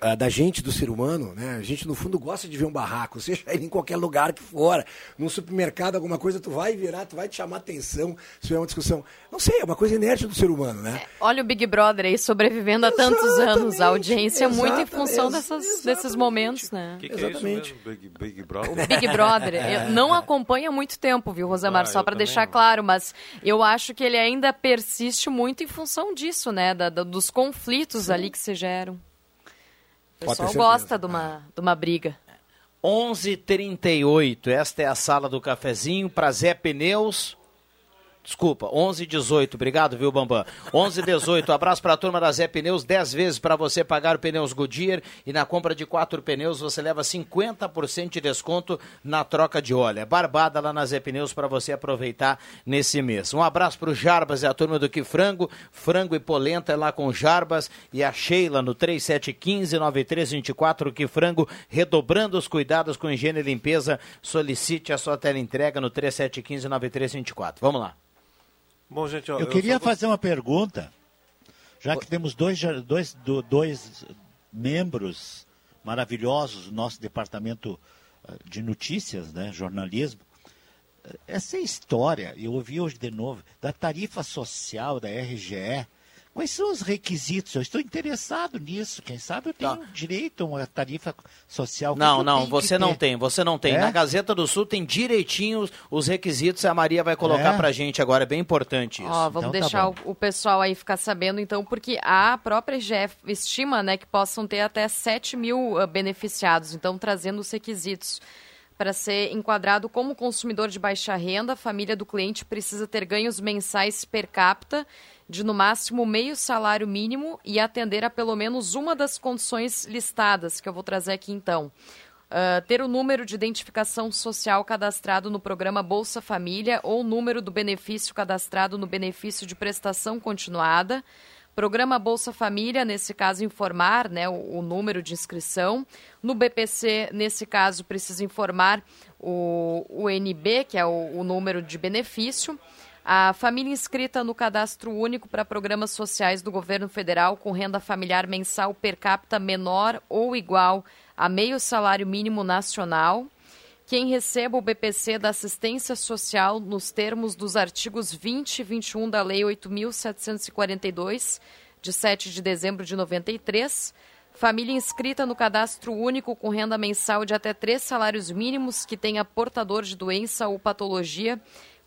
ah, da gente, do ser humano, né? A gente, no fundo, gosta de ver um barraco, <laughs> seja ele em qualquer lugar que for, num supermercado, alguma coisa, tu vai virar, tu vai te chamar atenção, se tiver uma discussão. Não sei, é uma coisa inerte do ser humano, né? Olha o Big Brother aí sobrevivendo há tantos anos. A audiência é muito em função dessas, desses momentos, né? O que, que é isso mesmo? Big, Big Brother? O <laughs> Big Brother eu não acompanha há muito tempo, viu, Rosemar? Ah, Só para deixar não. claro, mas eu acho que ele ainda persiste muito em função disso, né? Da- da- dos conflitos ali que se geram. O pessoal gosta de uma, de uma briga. 11:38. Esta é a sala do cafezinho para Zé Pneus. Desculpa, 11 18. Obrigado, viu, Bambam? 11 18. Abraço para a turma da Zé Pneus, 10 vezes para você pagar pneus Goodyear e na compra de quatro pneus você leva 50% de desconto na troca de óleo. É barbada lá na Zé Pneus para você aproveitar nesse mês. Um abraço para o Jarbas e a turma do Que Frango, frango e polenta é lá com o Jarbas e a Sheila no 3715 9324 Que Frango, redobrando os cuidados com higiene e limpeza. Solicite a sua tela entrega no 3715 9324. Vamos lá. Bom, gente, Eu, queria fazer uma pergunta, já que temos dois, dois, do- dois membros maravilhosos do nosso departamento eh, de notícias, né, jornalismo. Eh, Essa história, eu ouvi hoje de novo, da tarifa social da RGE. Quais são os requisitos? Eu estou interessado nisso. Quem sabe eu tenho direito a uma tarifa social. Não, não, você não ter? tem, você não tem. É? Na Gazeta do Sul tem direitinho os, os requisitos, a Maria vai colocar É? pra gente agora, é bem importante isso. Ó, vamos Então tá deixar o, bom. o pessoal aí ficar sabendo, então, porque a própria IGF estima né, que possam ter até 7 mil ah, beneficiados, então trazendo os requisitos. Para ser enquadrado como consumidor de baixa renda, a família do cliente precisa ter ganhos mensais per capita de no máximo meio salário mínimo e atender a pelo menos uma das condições listadas, que eu vou trazer aqui então. Uh, ter o número de identificação social cadastrado no programa Bolsa Família ou o número do benefício cadastrado no benefício de prestação continuada. Programa Bolsa Família, nesse caso, informar né, o, o número de inscrição. No BPC, nesse caso, precisa informar o, o NB, que é o, o número de benefício. A família inscrita no cadastro único para programas sociais do governo federal com renda familiar mensal per capita menor ou igual a meio salário mínimo nacional. Quem receba o BPC da assistência social nos termos dos artigos 20 e 21 da Lei 8.742, de 7 de dezembro de 93. Família inscrita no cadastro único com renda mensal de até três salários mínimos que tenha portador de doença ou patologia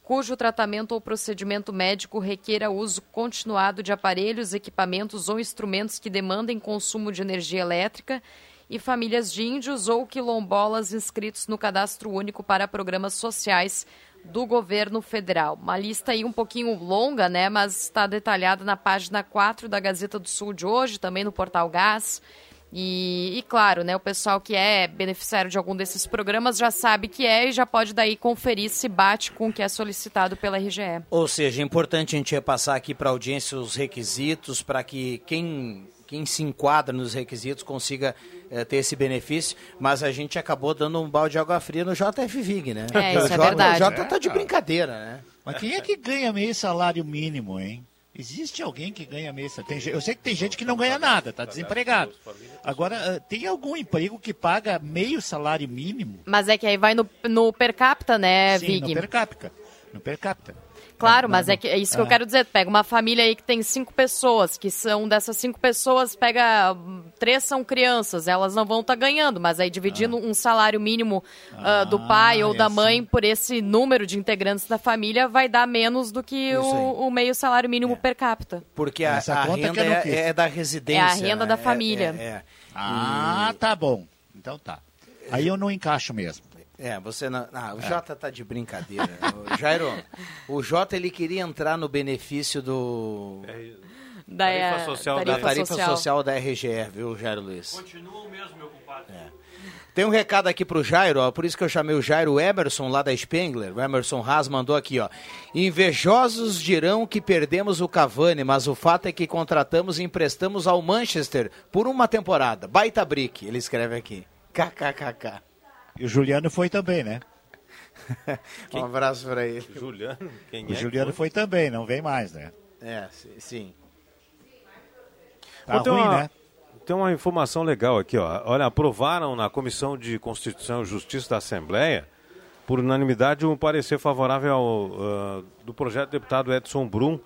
cujo tratamento ou procedimento médico requeira uso continuado de aparelhos, equipamentos ou instrumentos que demandem consumo de energia elétrica e famílias de índios ou quilombolas inscritos no cadastro único para programas sociais do governo federal. Uma lista aí um pouquinho longa, né, mas está detalhada na página 4 da Gazeta do Sul de hoje, também no Portal Gás. E, e, claro, né, o pessoal que é beneficiário de algum desses programas já sabe que é e já pode daí conferir se bate com o que é solicitado pela RGE. Ou seja, é importante a gente repassar aqui para a audiência os requisitos para que quem, quem se enquadra nos requisitos consiga eh, ter esse benefício, mas a gente acabou dando um balde de água fria no JF Vig, né? É, isso o é J, verdade. O Jota tá de brincadeira, né? Mas quem é que ganha meio salário mínimo, hein? Existe alguém que ganha meio salário? Eu sei que tem gente que não ganha nada, está desempregado. Agora, ah, tem algum emprego que paga meio salário mínimo? Mas é que aí vai no, no per capita, né, Sim, Vig? no per capita. No per capita. Claro, É, mas é, que, é isso que eu ah. quero dizer. Pega uma família aí que tem cinco pessoas, que são dessas cinco pessoas, pega três são crianças, elas não vão estar ganhando, mas aí dividindo um salário mínimo ah, do pai ou é da mãe por esse número de integrantes da família vai dar menos do que o, o meio salário mínimo per capita. Porque a, Essa a renda é, é da residência. É a renda né? da É- família. É, é. Ah, tá bom. Então tá. Aí eu não encaixo mesmo. É, você não. Ah, o Jota tá de brincadeira. <laughs> O Jairo, o Jota ele queria entrar no benefício do. Da, Tarifa eh, social da tarifa tarifa social. social da RGE, viu, Jairo Luiz? Continua o mesmo, meu compadre. Tem um recado aqui pro Jairo, ó, por isso que eu chamei o Jairo Emerson lá da Spengler. O Emerson Haas mandou aqui, ó. Invejosos dirão que perdemos o Cavani, mas o fato é que contratamos e emprestamos ao Manchester por uma temporada. Baita brick, ele escreve aqui. KKKK. E o Juliano foi também, né? <laughs> Um abraço pra ele. Juliano? Quem O é? Juliano foi também, não vem mais, né? É, sim. Tá ruim, uma- né? Tem uma informação legal aqui, ó. Olha, aprovaram na Comissão de Constituição e Justiça da Assembleia, por unanimidade, um parecer favorável ao, ah, do projeto do deputado Edson Brum,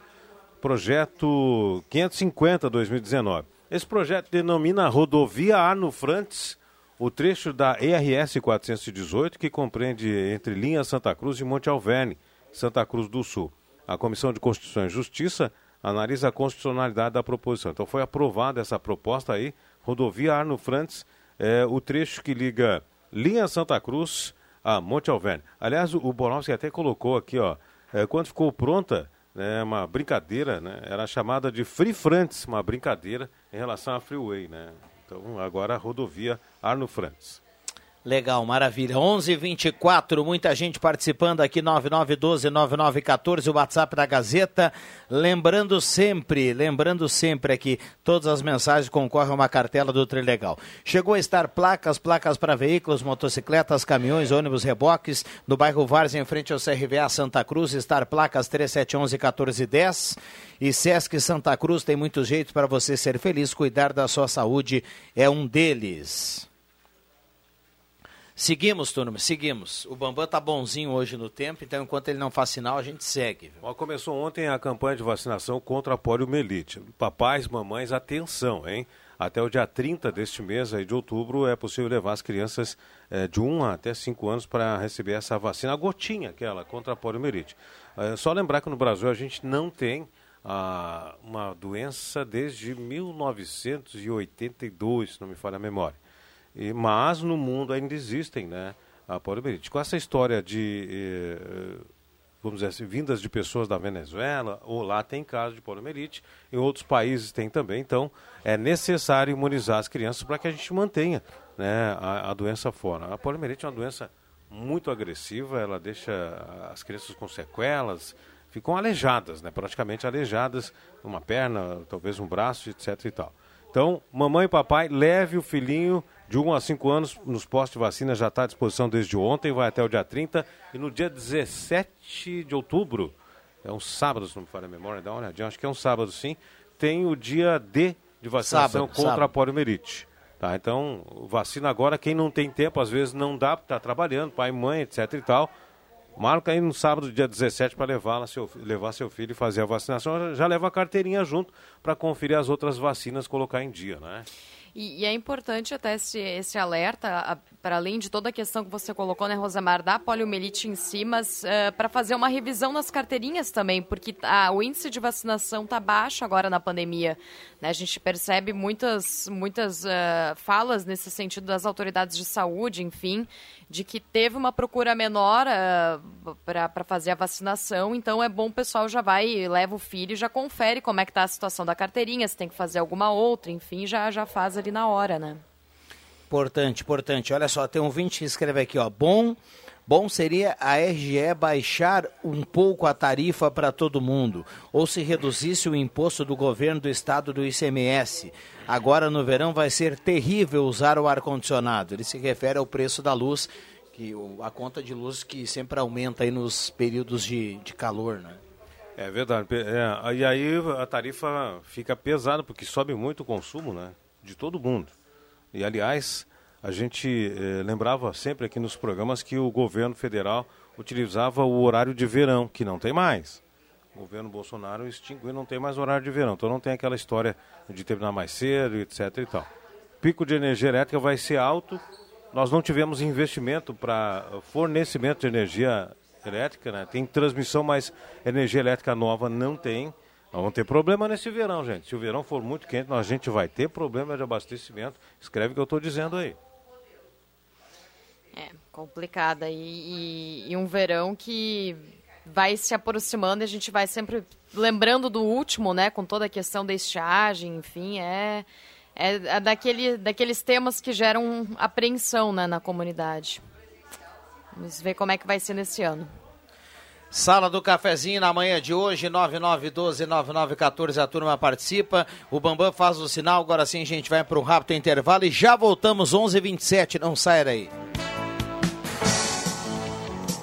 projeto 550-2019. Esse projeto denomina Rodovia Arno Frantes, o trecho da ERS 418, que compreende entre linha Santa Cruz e Monte Alverne, Santa Cruz do Sul. A Comissão de Constituição e Justiça analisa a constitucionalidade da proposição. Então foi aprovada essa proposta aí, rodovia Arno Frantes, é, o trecho que liga linha Santa Cruz a Monte Alverne. Aliás, o, Borovski até colocou aqui, ó, É, quando ficou pronta, né, uma brincadeira, né, era chamada de Free Frantz, uma brincadeira em relação à Freeway. Né? Então, agora a rodovia Arno Frantz. Legal, maravilha. 11:24, muita gente participando aqui 99129914, o WhatsApp da Gazeta. Lembrando sempre, lembrando sempre aqui, todas as mensagens concorrem a uma cartela do Trilegal. Chegou a estar placas, placas para veículos, motocicletas, caminhões, ônibus, reboques, no bairro Várzea, em frente ao CRVA Santa Cruz, estar placas 3711 1410. E Sesc Santa Cruz tem muitos jeitos para você ser feliz, cuidar da sua saúde é um deles. Seguimos, turma, seguimos. O Bambam tá bonzinho hoje no tempo, então enquanto ele não faz sinal, a gente segue. Começou ontem a campanha de vacinação contra a poliomielite. Papais, mamães, atenção, hein? Até o dia 30 deste mês aí de outubro é possível levar as crianças eh, de 1 até 5 anos para receber essa vacina, a gotinha aquela contra a poliomielite. É só lembrar que no Brasil a gente não tem ah, uma doença desde 1982, se não me falha a memória. E, mas no mundo ainda existem, né, a poliomielite. Com essa história de, eh, vamos dizer assim, vindas de pessoas da Venezuela, ou lá tem casos de poliomielite, em outros países tem também, então é necessário imunizar as crianças para que a gente mantenha né, a, a doença fora. A poliomielite é uma doença muito agressiva, ela deixa as crianças com sequelas, ficam aleijadas, né, praticamente aleijadas, uma perna, talvez um braço, etc e tal. Então, mamãe e papai, leve o filhinho de 1 a 5 anos nos postos de vacina, já está à disposição desde ontem, vai até o dia 30. E no dia 17 de outubro, é um sábado, se não me falha a memória, dá uma olhadinha, acho que é um sábado sim, tem o dia D de vacinação Sábado, contra sábado. a poliomielite. Tá, então, vacina agora, quem não tem tempo, às vezes não dá, está trabalhando, pai, mãe, etc e tal. Marca aí no sábado, dia 17, para levar, seu, levar seu filho e fazer a vacinação. Já leva a carteirinha junto para conferir as outras vacinas, colocar em dia, né? E, e é importante até esse, esse alerta, para além de toda a questão que você colocou, né, Rosemar, da poliomielite em si, mas para fazer uma revisão nas carteirinhas também, porque ah, o índice de vacinação está baixo agora na pandemia. Né? A gente percebe muitas, muitas eh, falas nesse sentido das autoridades de saúde, enfim, de que teve uma procura menor para fazer a vacinação, então é bom o pessoal já vai, leva o filho e já confere como é que está a situação da carteirinha, se tem que fazer alguma outra, enfim, já, já faz ali na hora, né? Importante, importante. Olha só, tem um ouvinte que escreve aqui, ó. Bom, bom seria a RGE baixar um pouco a tarifa para todo mundo, ou se reduzisse o imposto do governo do estado do ICMS. Agora no verão vai ser terrível usar o ar-condicionado. Ele se refere ao preço da luz, que o- a conta de luz que sempre aumenta aí nos períodos de, de calor, né? É verdade. É, e aí a tarifa fica pesada, porque sobe muito o consumo né, de todo mundo. E, aliás, a gente eh, lembrava sempre aqui nos programas que o governo federal utilizava o horário de verão, que não tem mais. O governo Bolsonaro extinguiu, não tem mais horário de verão. Então não tem aquela história de terminar mais cedo, etc. e tal. Pico de energia elétrica vai ser alto. Nós não tivemos investimento para fornecimento de energia elétrica, né? Tem transmissão, mas energia elétrica nova não tem. Nós vamos ter problema nesse verão, gente. Se o verão for muito quente, a gente vai ter problema de abastecimento. Escreve o que eu estou dizendo aí. É, complicada. E, e- e um verão que vai se aproximando e a gente vai sempre lembrando do último, né? Com toda a questão da estiagem, enfim, é, é, é daquele, daqueles temas que geram apreensão né, na comunidade. Vamos ver como é que vai ser nesse ano. Sala do Cafezinho na manhã de hoje, 9912-9914, a turma participa. O Bambam faz o sinal, agora sim a gente vai para um rápido intervalo e já voltamos 11h27, não sai daí.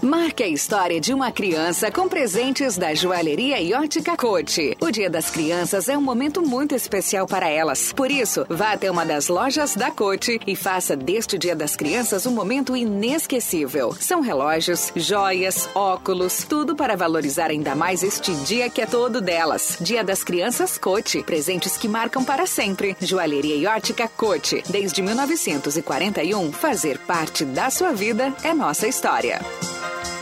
Marque a história de uma criança com presentes da joalheria e ótica Cote. O Dia das Crianças é um momento muito especial para elas. Por isso, vá até uma das lojas da Cote e faça deste Dia das Crianças um momento inesquecível. São relógios, joias, óculos, tudo para valorizar ainda mais este dia que é todo delas. Dia das Crianças Cote. Presentes que marcam para sempre. Joalheria e ótica Cote. Desde 1941, fazer parte da sua vida é nossa história. Thank you.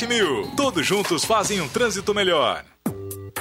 7000. Todos juntos fazem um trânsito melhor.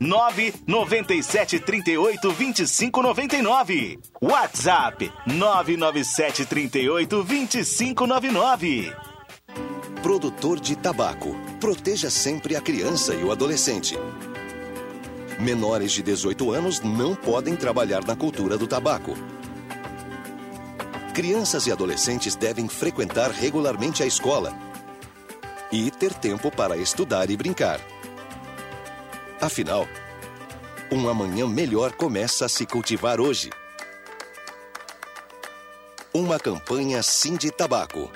997 38 25 99. WhatsApp 997 38 25 99. Produtor de tabaco. Proteja sempre a criança e o adolescente. Menores de 18 anos não podem trabalhar na cultura do tabaco. Crianças e adolescentes devem frequentar regularmente a escola e ter tempo para estudar e brincar. Afinal, um amanhã melhor começa a se cultivar hoje. Uma campanha Sim de Tabaco.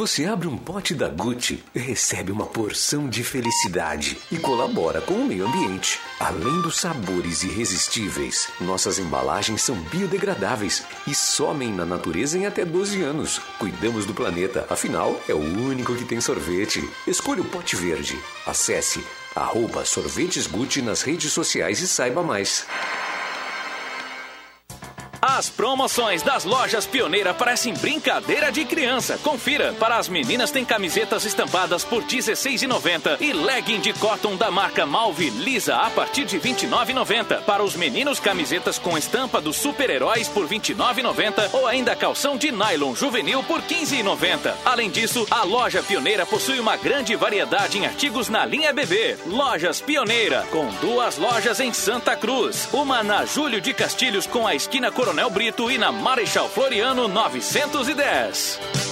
Você abre um pote da Gucci, recebe uma porção de felicidade e colabora com o meio ambiente. Além dos sabores irresistíveis, nossas embalagens são biodegradáveis e somem na natureza em até 12 anos. Cuidamos do planeta, afinal, é o único que tem sorvete. Escolha o pote verde. Acesse arroba sorvetes Gucci nas redes sociais e saiba mais. As promoções das lojas Pioneira parecem brincadeira de criança. Confira. Para as meninas tem camisetas estampadas por R$16,90 e legging de cotton da marca Malve lisa a partir de R$29,90. Para os meninos, camisetas com estampa dos super-heróis por R$29,90 ou ainda calção de nylon juvenil por R$15,90. Além disso, a loja Pioneira possui uma grande variedade em artigos na linha bebê. Lojas Pioneira, com duas lojas em Santa Cruz. Uma na Júlio de Castilhos com a esquina Coronel Brito e na Marechal Floriano 910.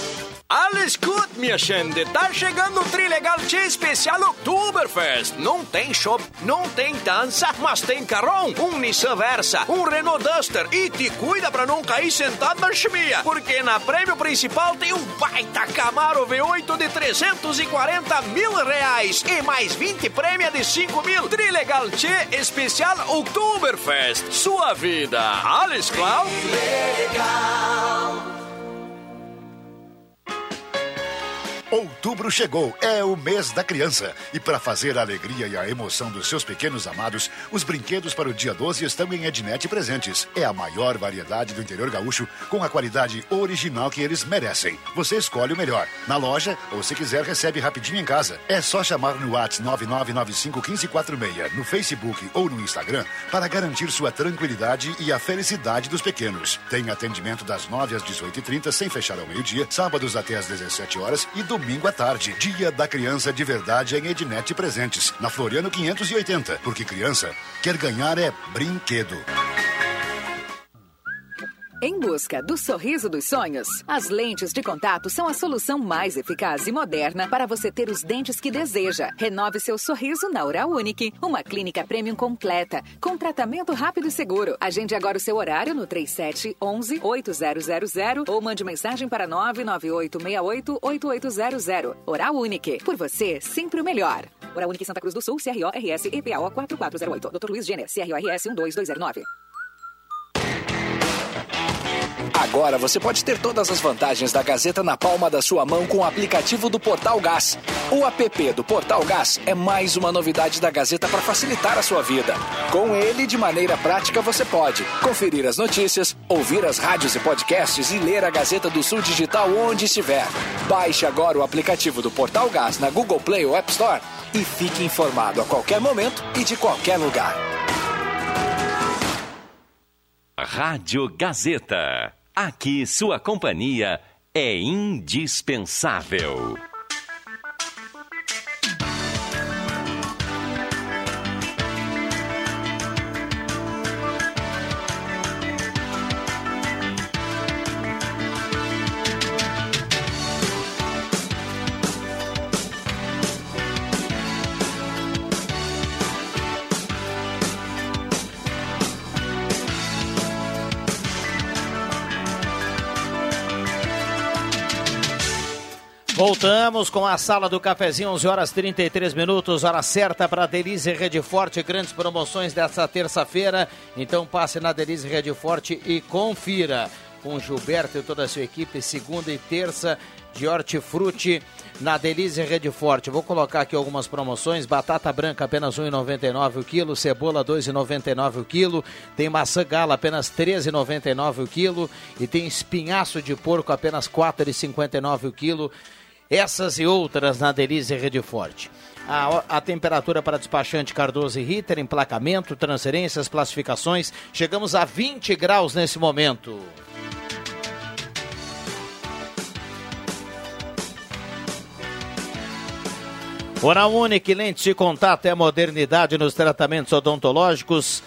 Alle escute, minha gente, tá chegando o Trilegal Tia Especial Oktoberfest. Não tem shop, não tem dança, mas tem carrão, um Nissan Versa, um Renault Duster e te cuida pra não cair sentado na chimia, porque na prêmio principal tem um baita Camaro V8 de 340 mil reais e mais 20 prêmio de 5 mil. Trilegal Tia Especial Oktoberfest. Sua vida. Alles klar? Legal. Outubro chegou, é o mês da criança. E para fazer a alegria e a emoção dos seus pequenos amados, os brinquedos para o dia 12 estão em Ednet presentes. É a maior variedade do interior gaúcho, com a qualidade original que eles merecem. Você escolhe o melhor. Na loja, ou se quiser, recebe rapidinho em casa. É só chamar no WhatsApp 99951546, no Facebook ou no Instagram, para garantir sua tranquilidade e a felicidade dos pequenos. Tem atendimento das 9 às 18h30, sem fechar ao meio-dia, sábados até às 17 horas e domingo à tarde. Dia da Criança de Verdade em Ednet Presentes, na Floriano 580. Porque criança quer ganhar é brinquedo. Em busca do sorriso dos sonhos, as lentes de contato são a solução mais eficaz e moderna para você ter os dentes que deseja. Renove seu sorriso na Oral Unique, uma clínica premium completa, com tratamento rápido e seguro. Agende agora o seu horário no 3711 8000 ou mande mensagem para 99868 8800. Oral Unique, por você, sempre o melhor. Oral Unique Santa Cruz do Sul, CRO RS EPAO 4408. Dr. Luiz Gêner, CRORS 12209. Agora você pode ter todas as vantagens da Gazeta na palma da sua mão com o aplicativo do Portal Gás. O app do Portal Gás é mais uma novidade da Gazeta para facilitar a sua vida. Com ele, de maneira prática, você pode conferir as notícias, ouvir as rádios e podcasts e ler a Gazeta do Sul Digital onde estiver. Baixe agora o aplicativo do Portal Gás na Google Play ou App Store e fique informado a qualquer momento e de qualquer lugar. Rádio Gazeta. Aqui sua companhia é indispensável. Voltamos com a sala do cafezinho, 11 horas 33 minutos, hora certa para Delize Rede Forte, grandes promoções dessa terça-feira. Então passe na Delize Rede Forte e confira com Gilberto e toda a sua equipe, segunda e terça de hortifruti na Delize Rede Forte. Vou colocar aqui algumas promoções: batata branca apenas R$ 1,99 o quilo, cebola R$ 2,99 o quilo, tem maçã gala apenas R$ 13,99 o quilo e tem espinhaço de porco apenas R$ 4,59 o quilo. Essas e outras na Delize Rede Forte. A, a, temperatura para despachante Cardoso e Ritter, emplacamento, transferências, classificações. Chegamos a 20 graus nesse momento. Oral Unique, lentes de contato é modernidade nos tratamentos odontológicos.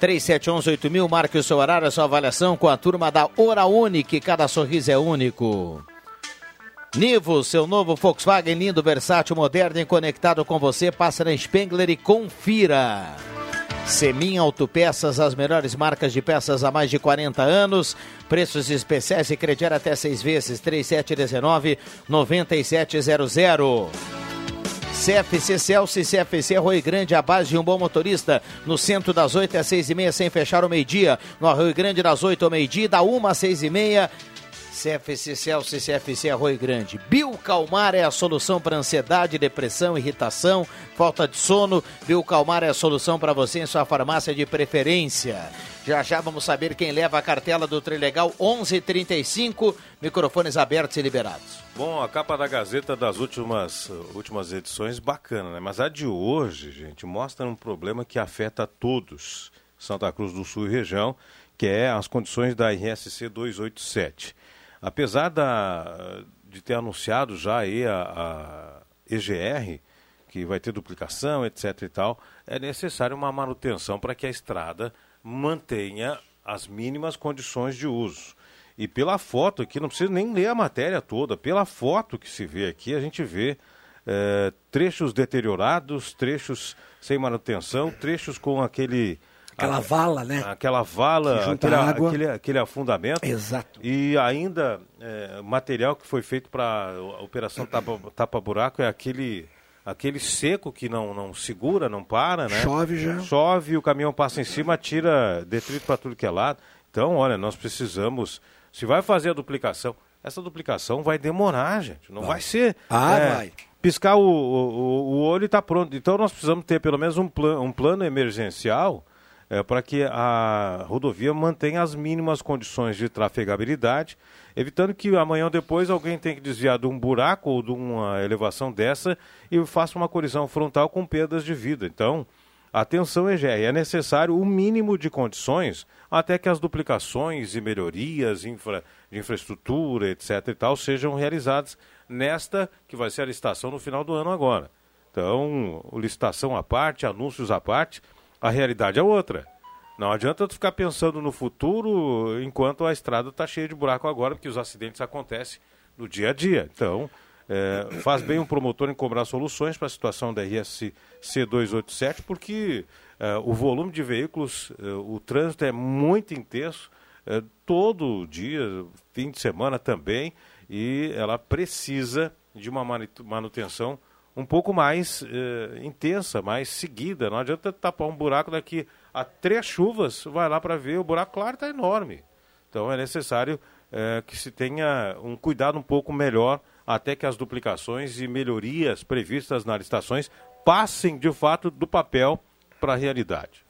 3711-8000, marque o seu horário, a sua avaliação com a turma da Oral Unique. Cada sorriso é único. Nivo, seu novo Volkswagen lindo, versátil, moderno e conectado com você. Passa na Spengler e confira. Semin Autopeças, as melhores marcas de peças há mais de 40 anos. Preços especiais e crediar até seis vezes. 3719-9700. CFC Celso e CFC Arroio Grande, a base de um bom motorista. No centro das 8 às 6 e meia, sem fechar o meio-dia. No Arroio Grande, das 8 ao meio-dia, da 1 às 6 e meia. CFC Celso e CFC Arroio Grande. Biocalmar é a solução para ansiedade, depressão, irritação, falta de sono. Biocalmar é a solução para você em sua farmácia de preferência. Já já vamos saber quem leva a cartela do Trilegal 1135, microfones abertos e liberados. Bom, a capa da Gazeta das últimas, últimas edições, bacana, né? Mas a de hoje, gente, mostra um problema que afeta todos, Santa Cruz do Sul e região, que é as condições da RSC 287. Apesar da, de ter anunciado já aí a, a EGR, que vai ter duplicação, etc e tal, é necessário uma manutenção para que a estrada mantenha as mínimas condições de uso. E pela foto aqui, não precisa nem ler a matéria toda, pela foto que se vê aqui, a gente vê é, trechos deteriorados, trechos sem manutenção, trechos com aquele Aquela vala, né? Aquela vala, aquele, água. Aquele, aquele afundamento. Exato. E ainda, é, material que foi feito para a Operação Tapa-Buraco é aquele, aquele seco que não, não segura, não para, né? Chove já. Chove, o caminhão passa em cima, tira detrito para tudo que é lado. Então, olha, nós precisamos, se vai fazer a duplicação, essa duplicação vai demorar, gente. Não vai, vai ser. Ah, é, vai. Piscar o, o, o olho e está pronto. Então, nós precisamos ter pelo menos um, plan, um plano emergencial é, para que a rodovia mantenha as mínimas condições de trafegabilidade, evitando que amanhã ou depois alguém tenha que desviar de um buraco ou de uma elevação dessa e faça uma colisão frontal com perdas de vida. Então, atenção, EGE, é necessário o mínimo de condições até que as duplicações e melhorias infra, de infraestrutura, etc. e tal, sejam realizadas nesta que vai ser a licitação no final do ano agora. Então, licitação à parte, anúncios à parte, a realidade é outra. Não adianta tu ficar pensando no futuro enquanto a estrada está cheia de buraco agora, porque os acidentes acontecem no dia a dia. Então, é, faz bem um promotor em cobrar soluções para a situação da RSC 287, porque é, o volume de veículos, é, o trânsito é muito intenso, é, todo dia, fim de semana também, e ela precisa de uma manutenção um pouco mais eh, intensa, mais seguida. Não adianta tapar um buraco daqui a três chuvas, vai lá para ver, o buraco, claro, está enorme. Então é necessário eh, que se tenha um cuidado um pouco melhor até que as duplicações e melhorias previstas nas licitações passem de fato do papel para a realidade.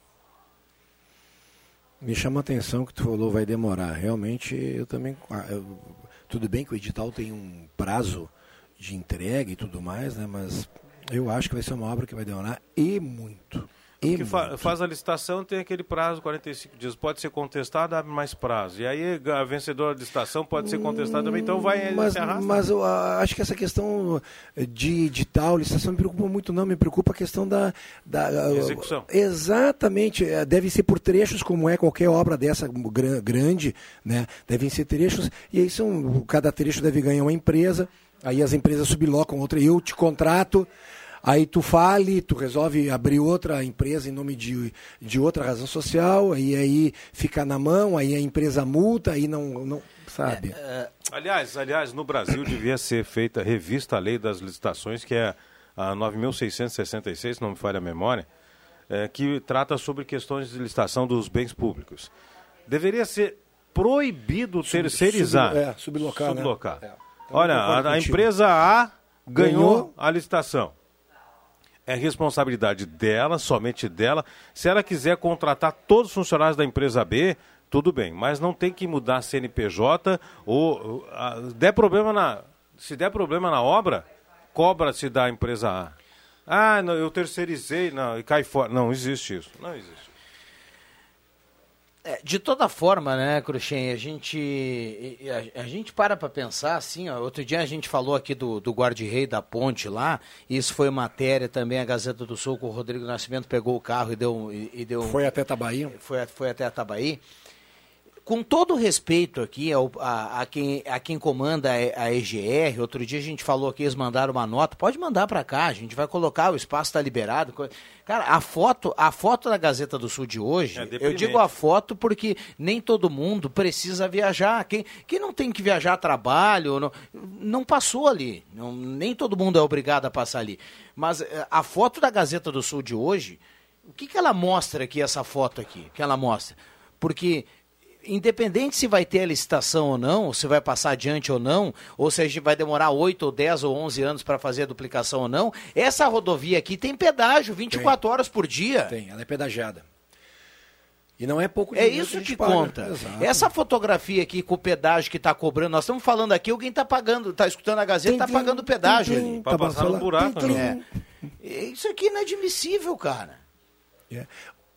Me chama a atenção que tu falou vai demorar. Realmente, eu também. Ah, eu, tudo bem que o edital tem um prazo de entrega e tudo mais, né? Mas eu acho que vai ser uma obra que vai demorar e muito. E Porque fa- faz a licitação, tem aquele prazo, 45 dias. Pode ser contestado, abre mais prazo. E aí a vencedora da licitação pode ser contestada também, então vai mas, se arrasta. mas eu acho que essa questão de, de tal licitação me preocupa muito, não. Me preocupa a questão da. da Execução. Exatamente. eh, Deve ser por trechos, como é qualquer obra dessa gran- grande, né? Devem ser trechos. E aí são. Cada trecho deve ganhar uma empresa. Aí as empresas sublocam outra. Eu te contrato. Aí tu fale, tu resolve abrir outra empresa em nome de, de outra razão social, e aí fica na mão, aí a empresa multa, aí não, não sabe? Aliás, aliás, no Brasil devia ser feita revista a lei das licitações, que é a 9.666, se não me falha a memória, é, que trata sobre questões de licitação dos bens públicos. Deveria ser proibido terceirizar. sub- é, sublocar, né? Sublocar. É. Então, Olha, a, a empresa A ganhou, Ganhou. a licitação. É responsabilidade dela, somente dela. Se ela quiser contratar todos os funcionários da empresa B, tudo bem, mas não tem que mudar CNPJ ou ou, ah, der problema na se der problema na obra, cobra-se da empresa A. Ah, não, eu terceirizei, não, e cai fora. Não existe isso. Não existe. É, de toda forma, né, Cruxem, a gente, a, a gente para para pensar assim, ó, outro dia a gente falou aqui do, do guarda-rei da ponte lá, isso foi matéria também, a Gazeta do Sul, que o Rodrigo Nascimento pegou o carro e deu... E, e deu Foi até Tabaí. Foi, foi até Tabaí. Com todo respeito aqui ao- a, a quem, a quem comanda a, a EGR, outro dia a gente falou que eles mandaram uma nota, pode mandar para cá, a gente vai colocar, o espaço está liberado. Cara, a foto, a foto da Gazeta do Sul de hoje, É eu digo a foto porque nem todo mundo precisa viajar. Quem, quem não tem que viajar a trabalho, não, não passou ali. Não- nem todo mundo é obrigado a passar ali. Mas eh, a foto da Gazeta do Sul de hoje, o que, que ela mostra aqui, essa foto aqui, que ela mostra? Porque, independente se vai ter a licitação ou não, se vai passar adiante ou não, ou se a gente vai demorar 8 ou 10 ou 11 anos para fazer a duplicação ou não, essa rodovia aqui tem pedágio 24 horas por dia. Tem, ela é pedagiada. E não é pouco É dinheiro isso a gente que paga. conta. Exato. Essa fotografia aqui com o pedágio que está cobrando, nós estamos falando aqui, alguém está pagando, está escutando a Gazeta, está pagando pedágio ali. Pra passar no buraco, né? É. Isso aqui é inadmissível, cara. É.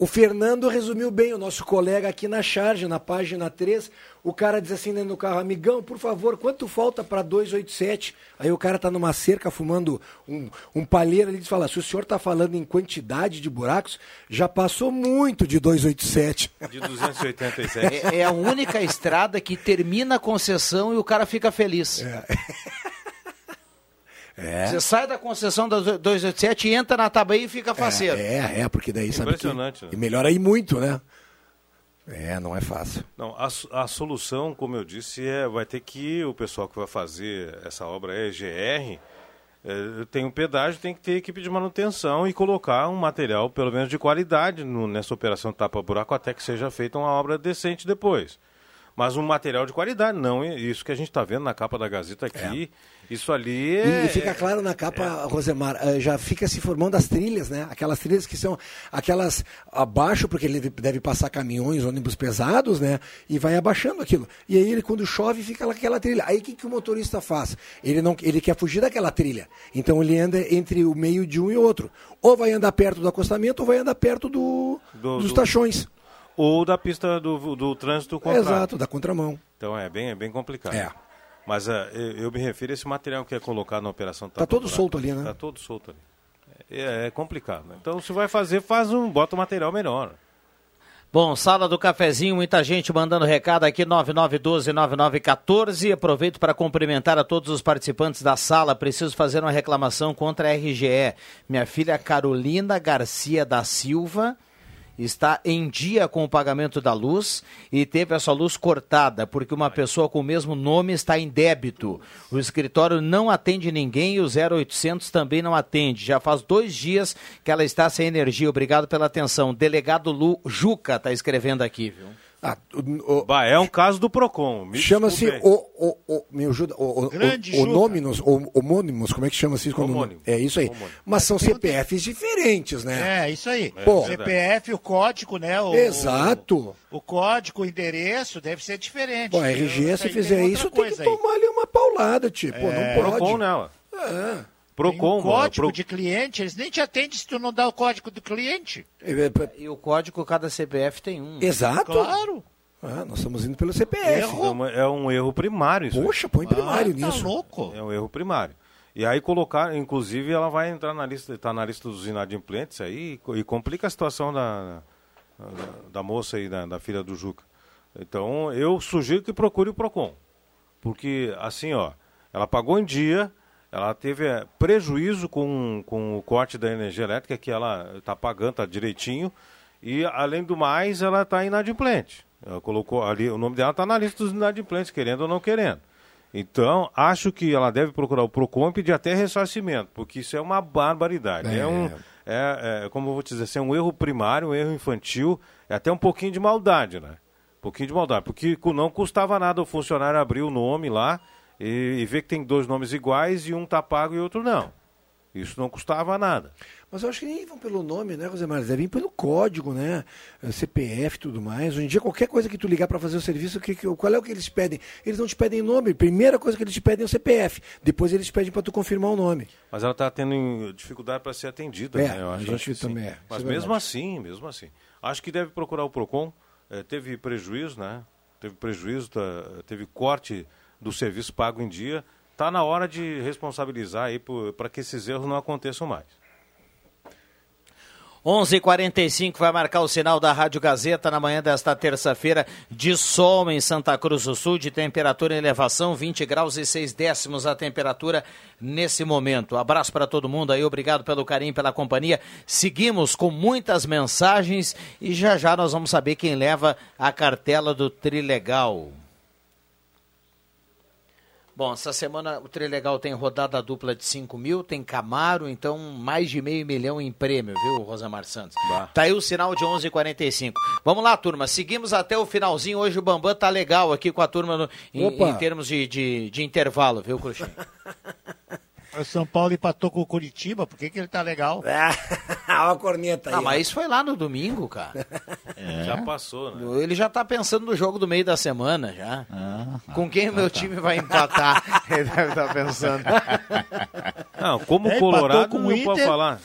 O Fernando resumiu bem, o nosso colega aqui na charge, na página 3. O cara diz assim dentro do carro, amigão, por favor, quanto falta para 287? Aí o cara tá numa cerca fumando um, um palheiro, ele diz, fala, se o senhor tá falando em quantidade de buracos, já passou muito de 287. De 287. É, é a única estrada que termina a concessão e o cara fica feliz. É. Você sai da concessão da 287 e entra na Tabaí e fica faceiro. É, é, porque daí sabe que... Impressionante, né? E melhora aí muito, né? É, não é fácil. Não, a, a solução, como eu disse, é vai ter que o pessoal que vai fazer essa obra EGR é, tem um pedágio, tem que ter equipe de manutenção e colocar um material, pelo menos de qualidade, no- nessa operação tapa-buraco, até que seja feita uma obra decente depois. Mas um material de qualidade, não isso que a gente está vendo na capa da Gazeta aqui, isso ali é... e fica claro na capa, Rosemar, eh, já fica se formando as trilhas, né? Aquelas trilhas que são aquelas abaixo, porque ele deve- passar caminhões, ônibus pesados, né? E vai abaixando aquilo. E aí ele, quando chove, fica aquela trilha. Aí o que, que o motorista faz? Ele, não, ele quer fugir daquela trilha. Então ele anda entre o meio de um e outro. Ou vai andar perto do acostamento, ou vai andar perto do, Do- dos do- tachões. Ou da pista do, do trânsito contrário. Exato, da contramão. Então é bem, é bem complicado. É. Mas é, eu, eu me refiro a esse material que é colocado na operação. Tá todo solto ali, né? Tá todo solto ali. É, é complicado. né? Então se vai fazer, faz um, bota um material melhor. Bom, sala do cafezinho, muita gente mandando recado aqui, 9912-9914. Aproveito para cumprimentar a todos os participantes da sala. Preciso fazer uma reclamação contra a RGE. Minha filha Carolina Garcia da Silva está em dia com o pagamento da luz e teve a sua luz cortada porque uma pessoa com o mesmo nome está em débito. O escritório não atende ninguém e o 0800 também não atende. Já faz dois dias que ela está sem energia. Obrigado pela atenção. Delegado Lu Juca está escrevendo aqui, viu? Ah, o, Bah, é um caso do PROCON. Chama-se o, o, o, me ajuda, o, o, Grande o, homônimos, o, homônimos, como é que chama-se isso? quando- Homônimo. É isso aí. Mas são CPFs diferentes, né? É, isso aí. Pô. CPF, o código, né? O, Exato. O, o código, o endereço deve ser diferente. Pô, a RG, se fizer isso, tem que aí. tomar ali uma paulada, tipo, É. não pode. PROCON nela. É. Procon, um código Pro- de cliente, eles nem te atendem se tu não dá o código do cliente. E o código, cada CPF tem um. Exato. Claro. Ah, nós estamos indo pelo CPF. Então, é um erro primário isso. Poxa, põe primário tá nisso. louco. É um erro primário. E aí colocar, inclusive, ela vai entrar na lista, está na lista dos inadimplentes aí e e complica a situação da, da, da moça aí, da, da filha do Juca. Então, eu sugiro que procure o PROCON. Porque, assim, ó, ela pagou em dia, ela teve eh, prejuízo com, com o corte da energia elétrica que ela está pagando, está direitinho, e, além do mais, ela está inadimplente. Ela colocou ali, o nome dela está na lista dos inadimplentes, querendo ou não querendo. Então, acho que ela deve procurar o PROCON e pedir até ressarcimento, porque isso é uma barbaridade. É, É. um, é, é, como eu vou te dizer, assim, é um erro primário, um erro infantil, é até um pouquinho de maldade, né? Um pouquinho de maldade, porque não custava nada o funcionário abrir o nome lá e, e ver que tem dois nomes iguais e um tá pago e outro não. Isso não custava nada. Mas eu acho que nem vão pelo nome, né, Rosemar? Eles devem ir pelo código, né? Eh, CPF e tudo mais. Hoje em dia, qualquer coisa que tu ligar para fazer o serviço, que, que- qual é o que eles pedem? Eles não te pedem nome. Primeira coisa que eles te pedem é o CPF. Depois eles pedem para tu confirmar o nome. Mas ela está tendo dificuldade para ser atendida, É, né? Eu a acho, gente que sim. também é, Mas é mesmo assim, mesmo assim. Acho que deve procurar o PROCON. Eh, teve prejuízo, né? Teve prejuízo, tá- teve corte do serviço pago em dia. Está na hora de responsabilizar aí para que esses erros não aconteçam mais. 11:45 vai marcar o sinal da Rádio Gazeta na manhã desta terça-feira de sol em Santa Cruz do Sul, de temperatura em elevação, 20 graus e 6 décimos a temperatura nesse momento. Abraço para todo mundo aí, obrigado pelo carinho, pela companhia. Seguimos com muitas mensagens e já já nós vamos saber quem leva a cartela do Trilegal. Bom, essa semana o Trilegal tem rodada dupla de 5 mil, tem Camaro, então mais de meio milhão em prêmio, viu, Rosamar Santos? Tá aí o sinal de 11h45. Vamos lá, turma, seguimos até o finalzinho. Hoje o Bambam tá legal aqui com a turma no- em, em termos de, de, de intervalo, viu, Cruxinho? <laughs> O São Paulo empatou com o Curitiba, por que, que ele tá legal? <laughs> Olha a corneta aí. Ah, ó. mas isso foi lá no domingo, cara. <laughs> Já passou, né? Ele já tá pensando no jogo do meio da semana, já. Ah, com quem o meu time vai empatar? <laughs> Ele deve estar pensando. Não, como É, empatou Colorado, com o não pode Inter. falar.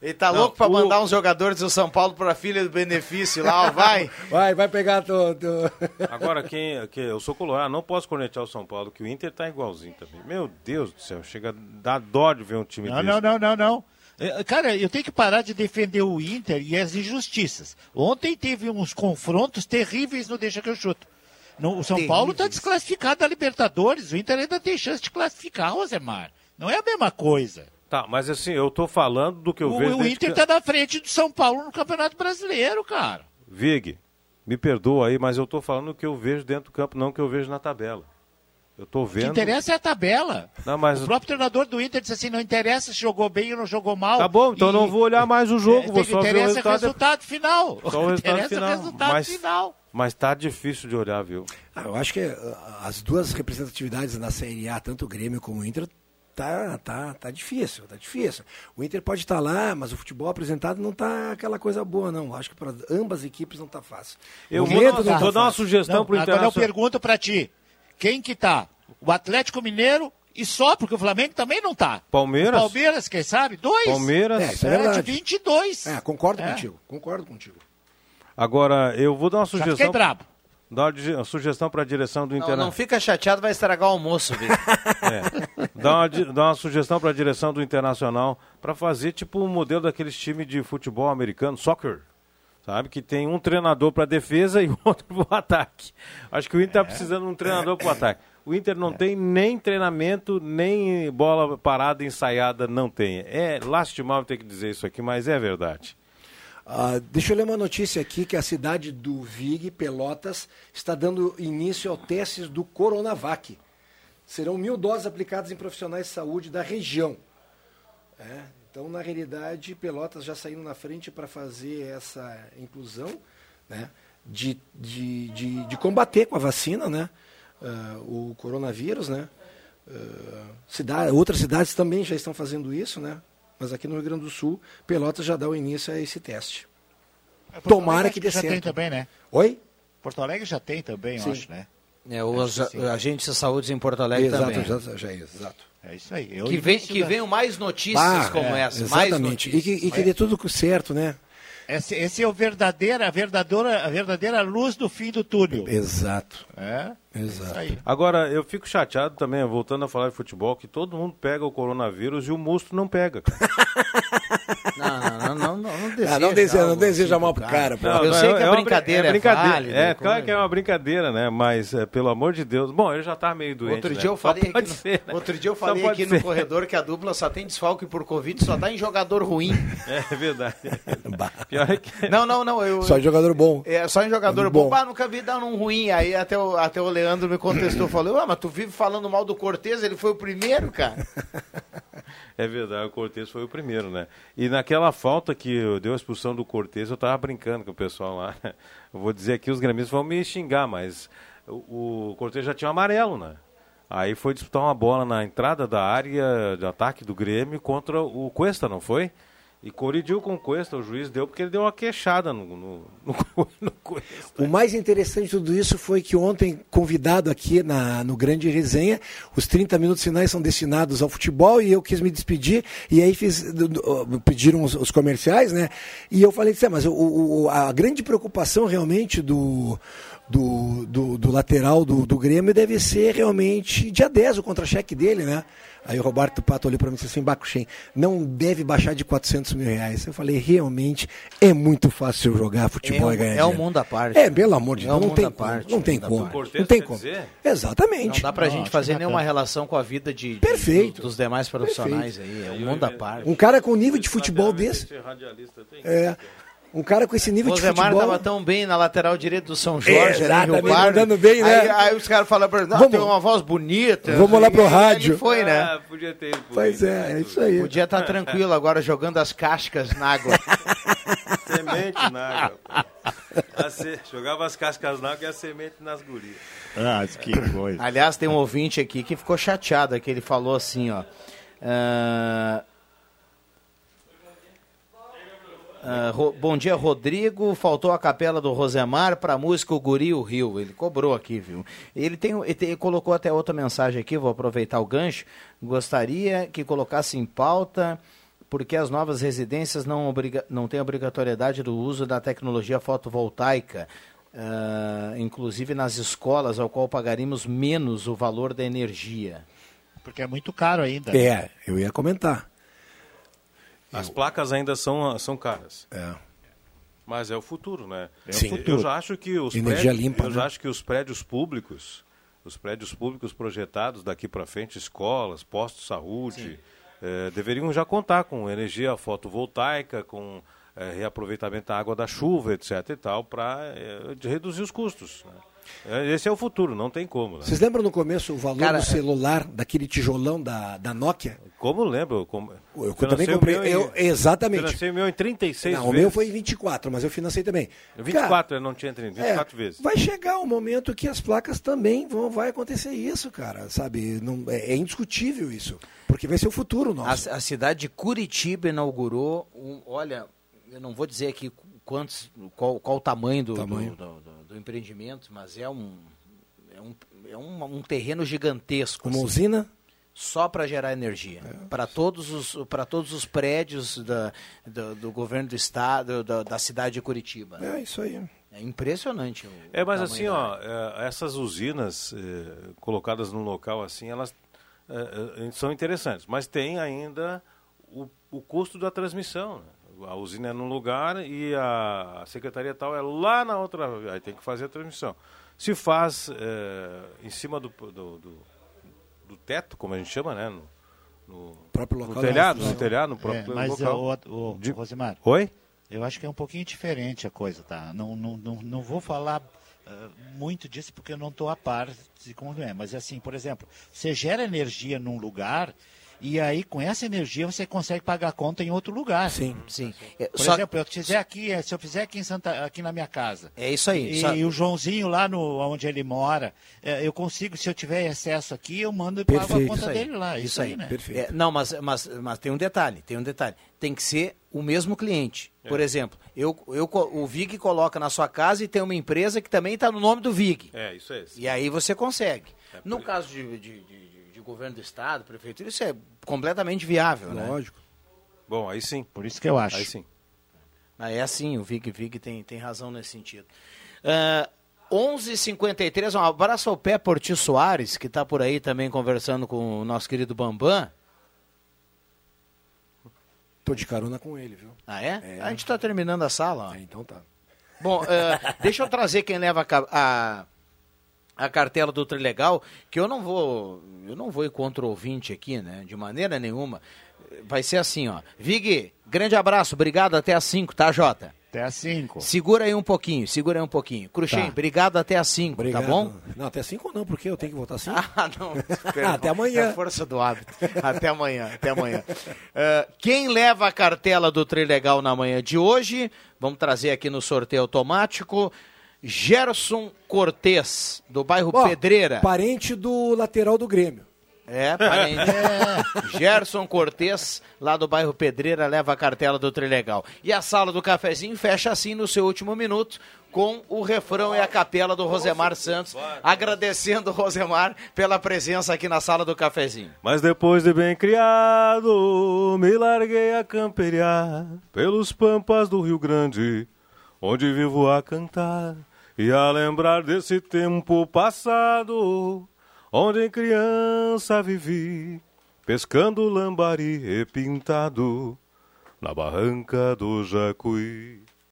Ele tá Não, louco pra o- mandar uns jogadores do São Paulo pra filha do benefício lá, ó, <laughs> vai. Vai, vai pegar tu... Agora, quem, que eu sou colorado, não posso cornetear o São Paulo, que o Inter tá igualzinho também. Meu Deus do céu, chega a dar dó de ver um time Não, desse. não, não, não, não. É, Cara, eu tenho que parar de defender o Inter e as injustiças. Ontem teve uns confrontos terríveis no Deixa que eu chuto. No, o São Paulo está desclassificado da Libertadores. O Inter ainda tem chance de classificar, Rosemar. Não é a mesma coisa. Tá, mas assim, eu tô falando do que eu O, vejo. o Inter que- está na frente do São Paulo no Campeonato Brasileiro, cara. Vig, me perdoa aí, mas eu tô falando o que eu vejo dentro do campo, não o que eu vejo na tabela. Eu tô O que vendo. interessa é a tabela. Não, mas- O próprio treinador do Inter disse assim: não interessa se jogou bem ou não jogou mal. Tá bom, então eu não vou olhar mais o jogo, É, vou tem- só ver o interessa resultado. o resultado final. Só o resultado interessa final. o resultado mas, final. mas tá difícil de olhar, viu? Ah, eu acho que ah, as duas representatividades na Série A, tanto o Grêmio como o Inter, tá, tá, tá difícil, tá difícil. O Inter pode estar lá, mas o futebol apresentado não tá aquela coisa boa, não. Acho que para ambas as equipes não tá fácil. Eu O vou não tá vou dar uma sugestão Não, pro agora eu pergunto pra ti: quem que tá? O Atlético Mineiro e só, porque o Flamengo também não tá. Palmeiras? O Palmeiras, quem sabe? Dois. Palmeiras. É, isso é É, de verdade. 22. É, concordo É. contigo, concordo contigo. Agora, eu vou dar uma fiquei sugestão. brabo. Dar uma sugestão para a direção do Não, Internacional. não fica chateado, vai estragar o almoço, Vitor. <laughs> É. <laughs> Dá uma, dá uma sugestão para a direção do Internacional para fazer tipo um modelo daqueles times de futebol americano, soccer. Sabe? Que tem um treinador para defesa <laughs> e outro para o ataque. Acho que o Inter está precisando de um treinador para o ataque. O Inter não tem nem treinamento, nem bola parada ensaiada, não tem. É lastimável ter que dizer isso aqui, mas é verdade. Ah, deixa eu ler uma notícia aqui que a cidade do Vig, Pelotas, está dando início ao testes do Coronavac. Serão mil doses aplicadas em profissionais de saúde da região. É, então, na realidade, Pelotas já saindo na frente para fazer essa inclusão né, de, de, de, de combater com a vacina né, ah, o coronavírus. Né. Ah, cida- outras cidades também já estão fazendo isso, né? mas aqui no Rio Grande do Sul, Pelotas já dá o início a esse teste. Porto Tomara Alegre que dê já tem certo. também, né? Oi? Porto Alegre já tem também, eu Sim. acho, né? É, sim. agentes de saúde em Porto Alegre exato, também. já, já é, exato. É isso aí. Eu Que, vem, que venham mais notícias Ah, como é, essa. Mais Exatamente. E notícias. que, e que dê tudo certo, né? Esse, esse é o verdadeira, a verdadeira, a verdadeira luz do fim do túnel. Exato. É? Exato. Aí. Agora, eu fico chateado também, voltando a falar de futebol, que todo mundo pega o coronavírus e o Musto não pega. <laughs> <laughs> Não, não, não, não, não, não deseja. Ah, não deseja, não algo deseja assim mal pro pro cara, pô. Eu sei que brin- brincadeira é, brincadeira. válida. É, como- claro que é uma brincadeira, né? Mas, é, pelo amor de Deus. Bom, ele já tá meio doente. Outro né? dia eu Só falei, aqui no, ser, né? outro dia eu falei aqui ser. no corredor que a dupla só tem desfalque por Covid, só dá em jogador ruim. <laughs> É verdade. Pior é que... Não, não, não. Eu, Só jogador bom. É, só em jogador Bom. bom. Ah, nunca vi dar um ruim. Aí até o, até o Leandro me contestou, falou, ah, mas tu vive falando mal do Cortez, ele foi o primeiro, cara. <laughs> É verdade, o Cortez foi o primeiro, né? E naquela falta que deu a expulsão do Cortez, eu tava brincando com o pessoal lá. <laughs> Eu vou dizer aqui, os gremistas vão me xingar, mas o, o Cortez já tinha um amarelo, né? Aí foi disputar uma bola na entrada da área de ataque do Grêmio contra o Cuesta, não foi? E colidiu com o Cuesta, o juiz deu porque ele deu uma queixada no, no, no, <laughs> no Cuesta. O mais interessante de tudo isso foi que ontem, convidado aqui na, no Grande Resenha, os 30 minutos finais são destinados ao futebol e eu quis me despedir. E aí fiz, pediram os, os comerciais, né? E eu falei, "Cê, mas o- o, a grande preocupação realmente do, do, do, do lateral do, do Grêmio deve ser realmente dia 10, o contra-cheque dele, né? Aí o Roberto Pato olhou para mim e disse assim, Bacuxem, não deve baixar de 400 mil reais. Eu falei, realmente é muito fácil jogar futebol É e ganhar é um dinheiro. mundo à parte. É, pelo amor de É Deus, um não mundo tem parte, Não tem como. parte. Não tem quer como. dizer? Exatamente. Não dá pra Não, gente fazer nenhuma relação com a vida de, de- Perfeito. dos demais profissionais aí. É um mundo à parte. Um cara com nível de futebol desse. Radialista tem. É. Um cara com esse nível O de Rosemar futebol. tava tão bem na lateral direito do São Jorge, Exatamente, Pardo. mandando bem, né? Aí, aí os caras falam pra ele, "Não, Vamos- tem uma voz bonita. Vamos lá pro rádio. Ele foi, né? Ah, podia ter Pois é, né? é isso aí. Podia estar tranquilo agora jogando as cascas na água. <laughs> Semente na água. se- Jogava as cascas na água e a semente nas gurias. Ah, que coisa. Aliás, tem um ouvinte aqui que ficou chateado, que ele falou assim, ó. ah, Ro- bom dia, Rodrigo. Faltou a capela do Rosemar para a música O Guri e o Rio. Ele cobrou aqui, viu? Ele, tem, ele, tem- ele colocou até outra mensagem aqui, vou aproveitar o gancho. Gostaria que colocasse em pauta porque as novas residências não, obriga, não têm obrigatoriedade do uso da tecnologia fotovoltaica. ah, inclusive nas escolas, ao qual pagaríamos menos o valor da energia. Porque é muito caro ainda. É, eu ia comentar. As placas ainda são, são caras. É. Mas é o futuro, né? É o Sim. Eu futuro. já acho que os Energia prédios, limpa, eu né? já acho que os prédios públicos, os prédios públicos projetados daqui para frente, escolas, postos de saúde, eh, deveriam já contar com energia fotovoltaica, com eh, reaproveitamento da água da chuva, etc. e tal, para reduzir os custos. né? Eh, Esse é o futuro, não tem como. né? Vocês lembram no começo o valor Cara, do celular, daquele tijolão da, da Nokia? Como lembro? Como... Eu Financei também o comprei. meu em- eu- exatamente. Financei o meu em 36 Não, o vezes. meu foi em 24, mas eu financei também. 24, eu não tinha 30, 24 É, vezes. Vai chegar um momento que as placas também vão, vai acontecer isso, cara, sabe? Não, é, é indiscutível isso, porque vai ser o futuro nosso. A, a cidade de Curitiba inaugurou, um, olha, eu não vou dizer aqui quantos, qual, qual o tamanho, do, Tamanho. Do, do- do- do empreendimento, mas é um, é um, é um, um terreno gigantesco. Uma assim, usina, Só para gerar energia. Para todos, os, para todos os prédios da, do, do governo do estado, da, da cidade de Curitiba. é isso aí. É impressionante. o É, mas assim, da ó, é, essas usinas é, colocadas num local assim, elas é, é, são interessantes, mas tem ainda o, o custo da transmissão. né? A usina é num lugar e a, secretaria tal é lá na outra, aí tem que fazer a transmissão. Se faz é, em cima do, do, do, do teto, como a gente chama, né? No, no, próprio no local. telhado, da no telhado, no É, próprio mas local. o, o, De- Rosemar, Oi? eu acho que é um pouquinho diferente a coisa, tá? Não, não, não, não vou falar ah, muito disso porque eu não estou a par de como é. Mas assim, por exemplo, você gera energia num lugar e aí com essa energia você consegue pagar a conta em outro lugar. Sim. Sim. É, Por só- exemplo, eu fizer aqui, eh, se eu fizer aqui em Santa, aqui na minha casa. É isso aí. E, só- e o Joãozinho lá no onde ele mora, eh, eu consigo, se eu tiver excesso aqui, eu mando e pago a Perfeito. conta Isso aí, dele lá. Isso, aí, né? Perfeito. É, não, mas, mas, mas tem um detalhe, tem um detalhe. Tem que ser o mesmo cliente. É. Por exemplo, eu, eu, o VIG coloca na sua casa e tem uma empresa que também está no nome do VIG. É, isso é. isso. E aí você consegue. No caso de, de- de governo do estado, prefeitura, isso é completamente viável, né? Lógico. Bom, aí sim. Por isso que eu acho. Aí sim. Mas é assim, o Vig Vig tem, tem razão nesse sentido. Uh, 11h53, um abraço ao Pé Porti Soares, que está por aí também conversando com o nosso querido Bambam. Tô de carona com ele, viu? Ah, é? A gente está terminando a sala. Ó. É, então tá. Bom, uh, deixa eu trazer quem leva a, a, a cartela do Trilegal, que eu não vou eu não vou ir contra o ouvinte aqui, né? De maneira nenhuma. Vai ser assim, ó. Vig, grande abraço, obrigado, até às 5, tá, Jota? Até às 5. Segura aí um pouquinho, segura aí um pouquinho. Cruxem, Tá. obrigado até às 5, tá bom? Não, até 5 não, porque eu tenho que voltar 5. <laughs> Ah, não. <laughs> até amanhã. É a força do hábito. Até amanhã, até amanhã. Uh, <laughs> quem leva a cartela do Trilegal na manhã de hoje, vamos trazer aqui no sorteio automático, Gerson Cortez, do bairro Ó, Pedreira. Parente do lateral do Grêmio. É, parente. <laughs> Gerson Cortez, lá do bairro Pedreira, leva a cartela do Trilegal. E a sala do cafezinho fecha assim no seu último minuto, com o refrão e a capela do Rosemar Santos, agradecendo o Rosemar pela presença aqui na sala do cafezinho. Mas depois de bem criado, me larguei a camperiar pelos pampas do Rio Grande, onde vivo a cantar e a lembrar desse tempo passado, onde em criança vivi, pescando lambari repintado na barranca do Jacuí.